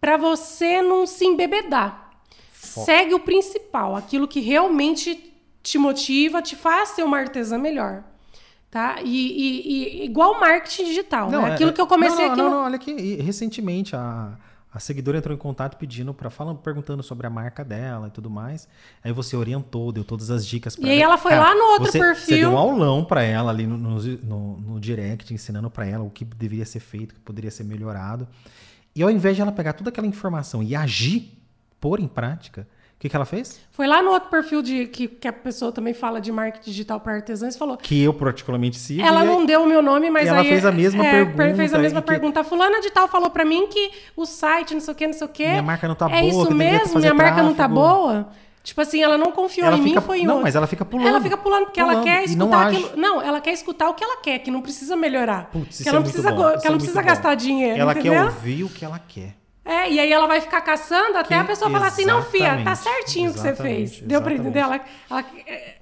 para você não se embebedar. Segue o principal, aquilo que realmente te motiva, te faz ser uma artesã melhor. Tá? E, e, e igual marketing digital, Não, né? é- Aquilo que eu comecei não, não, aqui não, no- não, olha aqui, recentemente a, a seguidora entrou em contato pedindo para falando, perguntando sobre a marca dela e tudo mais. Aí você orientou, deu todas as dicas pra E aí ela foi lá no outro você, perfil. Você deu um aulão para ela ali no, no, no- no direct, ensinando para ela o que deveria ser feito, o que poderia ser melhorado. E ao invés de ela pegar toda aquela informação e agir, pôr em prática, que, que ela fez? Foi lá no outro perfil de que, que a pessoa também fala de marketing digital para artesãos e falou: Que eu particularmente sigo. Ela não deu o meu nome, mas ela aí, fez a mesma é, pergunta Fez a mesma que- pergunta. A fulana de tal falou pra mim que o site, não sei o que, não sei o que. Minha marca não tá é boa, isso que deveria mesmo, minha marca não tá tráfego. boa. Tipo assim, ela não confiou Ela em fica- mim, foi em não, outro. mas ela fica pulando. Ela fica pulando porque ela Pulando, quer e não escutar age. aquilo. Não, ela quer escutar o que ela quer, que não precisa melhorar. Putz, que isso ela é não muito precisa, isso que é ela não muito precisa bom. gastar dinheiro. Ela entendeu? quer ouvir o que ela quer. É, e aí ela vai ficar caçando até a Que- pessoa falar assim, não, fia, tá certinho o que você fez. Deu pra entender? Ela, ela- é,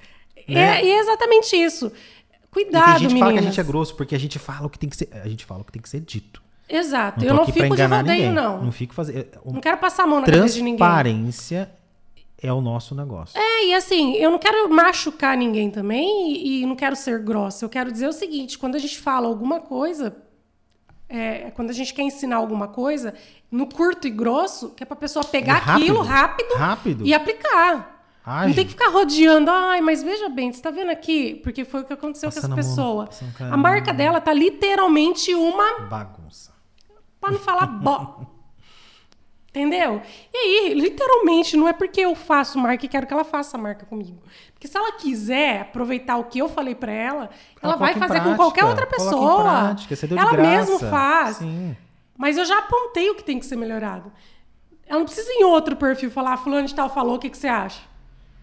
Né? é- e é exatamente isso. E Cuidado, tem gente que meninas. fala que a gente é grosso porque a gente fala o que tem que ser. A gente fala o que tem que ser dito. Exato. Não eu não fico de rodeio, não. Não fico fazendo. Não quero passar a mão na cabeça de ninguém. Transparência é o nosso negócio. É, e assim, eu não quero machucar ninguém também e, e não quero ser grossa. Eu quero dizer o seguinte: quando a gente fala alguma coisa, é, quando a gente quer ensinar alguma coisa, no curto e grosso, que é pra pessoa pegar Rápido. aquilo rápido, Rápido. e aplicar. Não tem que ficar rodeando. Ai, mas veja bem, você tá vendo aqui? Porque foi o que aconteceu Passando com a essa pessoa. cara- A marca dela tá literalmente uma Bagunça. Pra não falar bó. Entendeu? E aí, literalmente, não é porque eu faço marca e quero que ela faça marca comigo. Porque se ela quiser aproveitar o que eu falei pra ela, ela, vai coloca em fazer com prática, qualquer outra pessoa. prática, ela mesmo faz. Sim. Mas eu já apontei o que tem que ser melhorado. Ela não precisa em outro perfil falar, fulano de tal falou, o que, que você acha?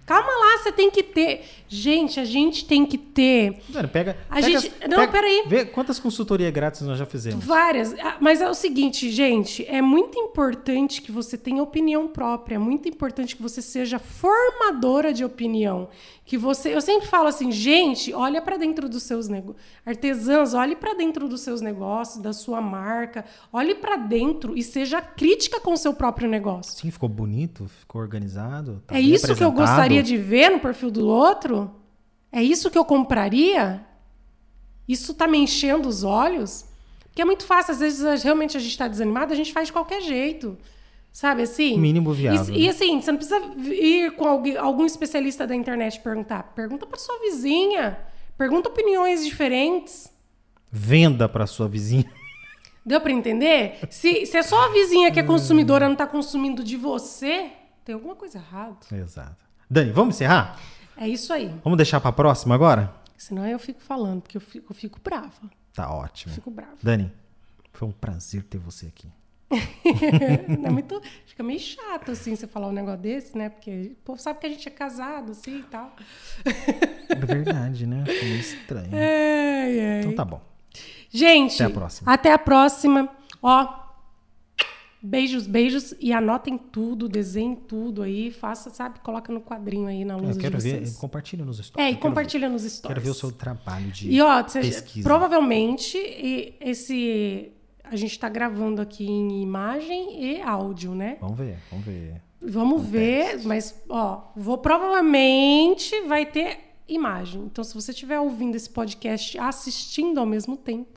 Calma lá, você tem que ter. Gente, a gente tem que ter Mano, pega. A pega gente- as- não, peraí. Vê quantas consultorias grátis nós já fizemos. Várias. Ah, Mas é o seguinte, gente, é muito importante que você tenha opinião própria, é muito importante que você seja formadora de opinião, que você, eu sempre falo assim, gente, olha para dentro dos seus negócios, artesãs, olhe para dentro dos seus negócios, da sua marca, olhe para dentro e seja crítica com o seu próprio negócio. Sim, ficou bonito, ficou organizado. tá é isso que eu gostaria de ver no perfil do outro? É isso que eu compraria? Isso tá me enchendo os olhos? Porque é muito fácil, às vezes realmente a gente tá desanimado, a gente faz de qualquer jeito. Sabe assim? Mínimo viável. E, e assim, você não precisa ir com alguém- algum especialista da internet perguntar. Pergunta para sua vizinha. Pergunta opiniões diferentes. Venda para sua vizinha. Deu para entender? Se, se é só a vizinha que é consumidora não tá consumindo de você, tem alguma coisa errada. Exato. Dani, vamos encerrar? É isso aí. Vamos deixar para próxima agora? Senão eu fico falando, porque eu fico, eu fico brava. Tá ótimo. Fico brava. Dani, foi um prazer ter você aqui. Não é muito, fica meio chato, assim, você falar um negócio desse, né? Porque o povo sabe que a gente é casado, assim, e tal. É verdade, né? Foi meio estranho. Ai, ai. Então tá bom. Gente, Até a próxima. Até a próxima. Ó, beijos, beijos e anotem tudo, desenhem tudo aí, faça, sabe? Coloca no quadrinho aí na luz Eu quero ver, compartilha nos stories. É, e compartilha nos ver- stories. Quero ver o seu trabalho de E ó, cê- pesquisa. provavelmente esse a gente tá gravando aqui em imagem e áudio, né? Vamos ver, vamos ver. Vamos ver, mas ó, vou provavelmente vai ter imagem. Então, se você estiver ouvindo esse podcast assistindo ao mesmo tempo,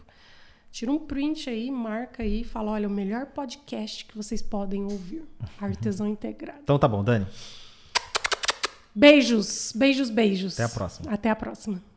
tira um print aí, marca aí, e fala, olha, o melhor podcast que vocês podem ouvir, Artesão Integrado. Então tá bom, Dani. Beijos, beijos, beijos. Até a próxima. Até a próxima.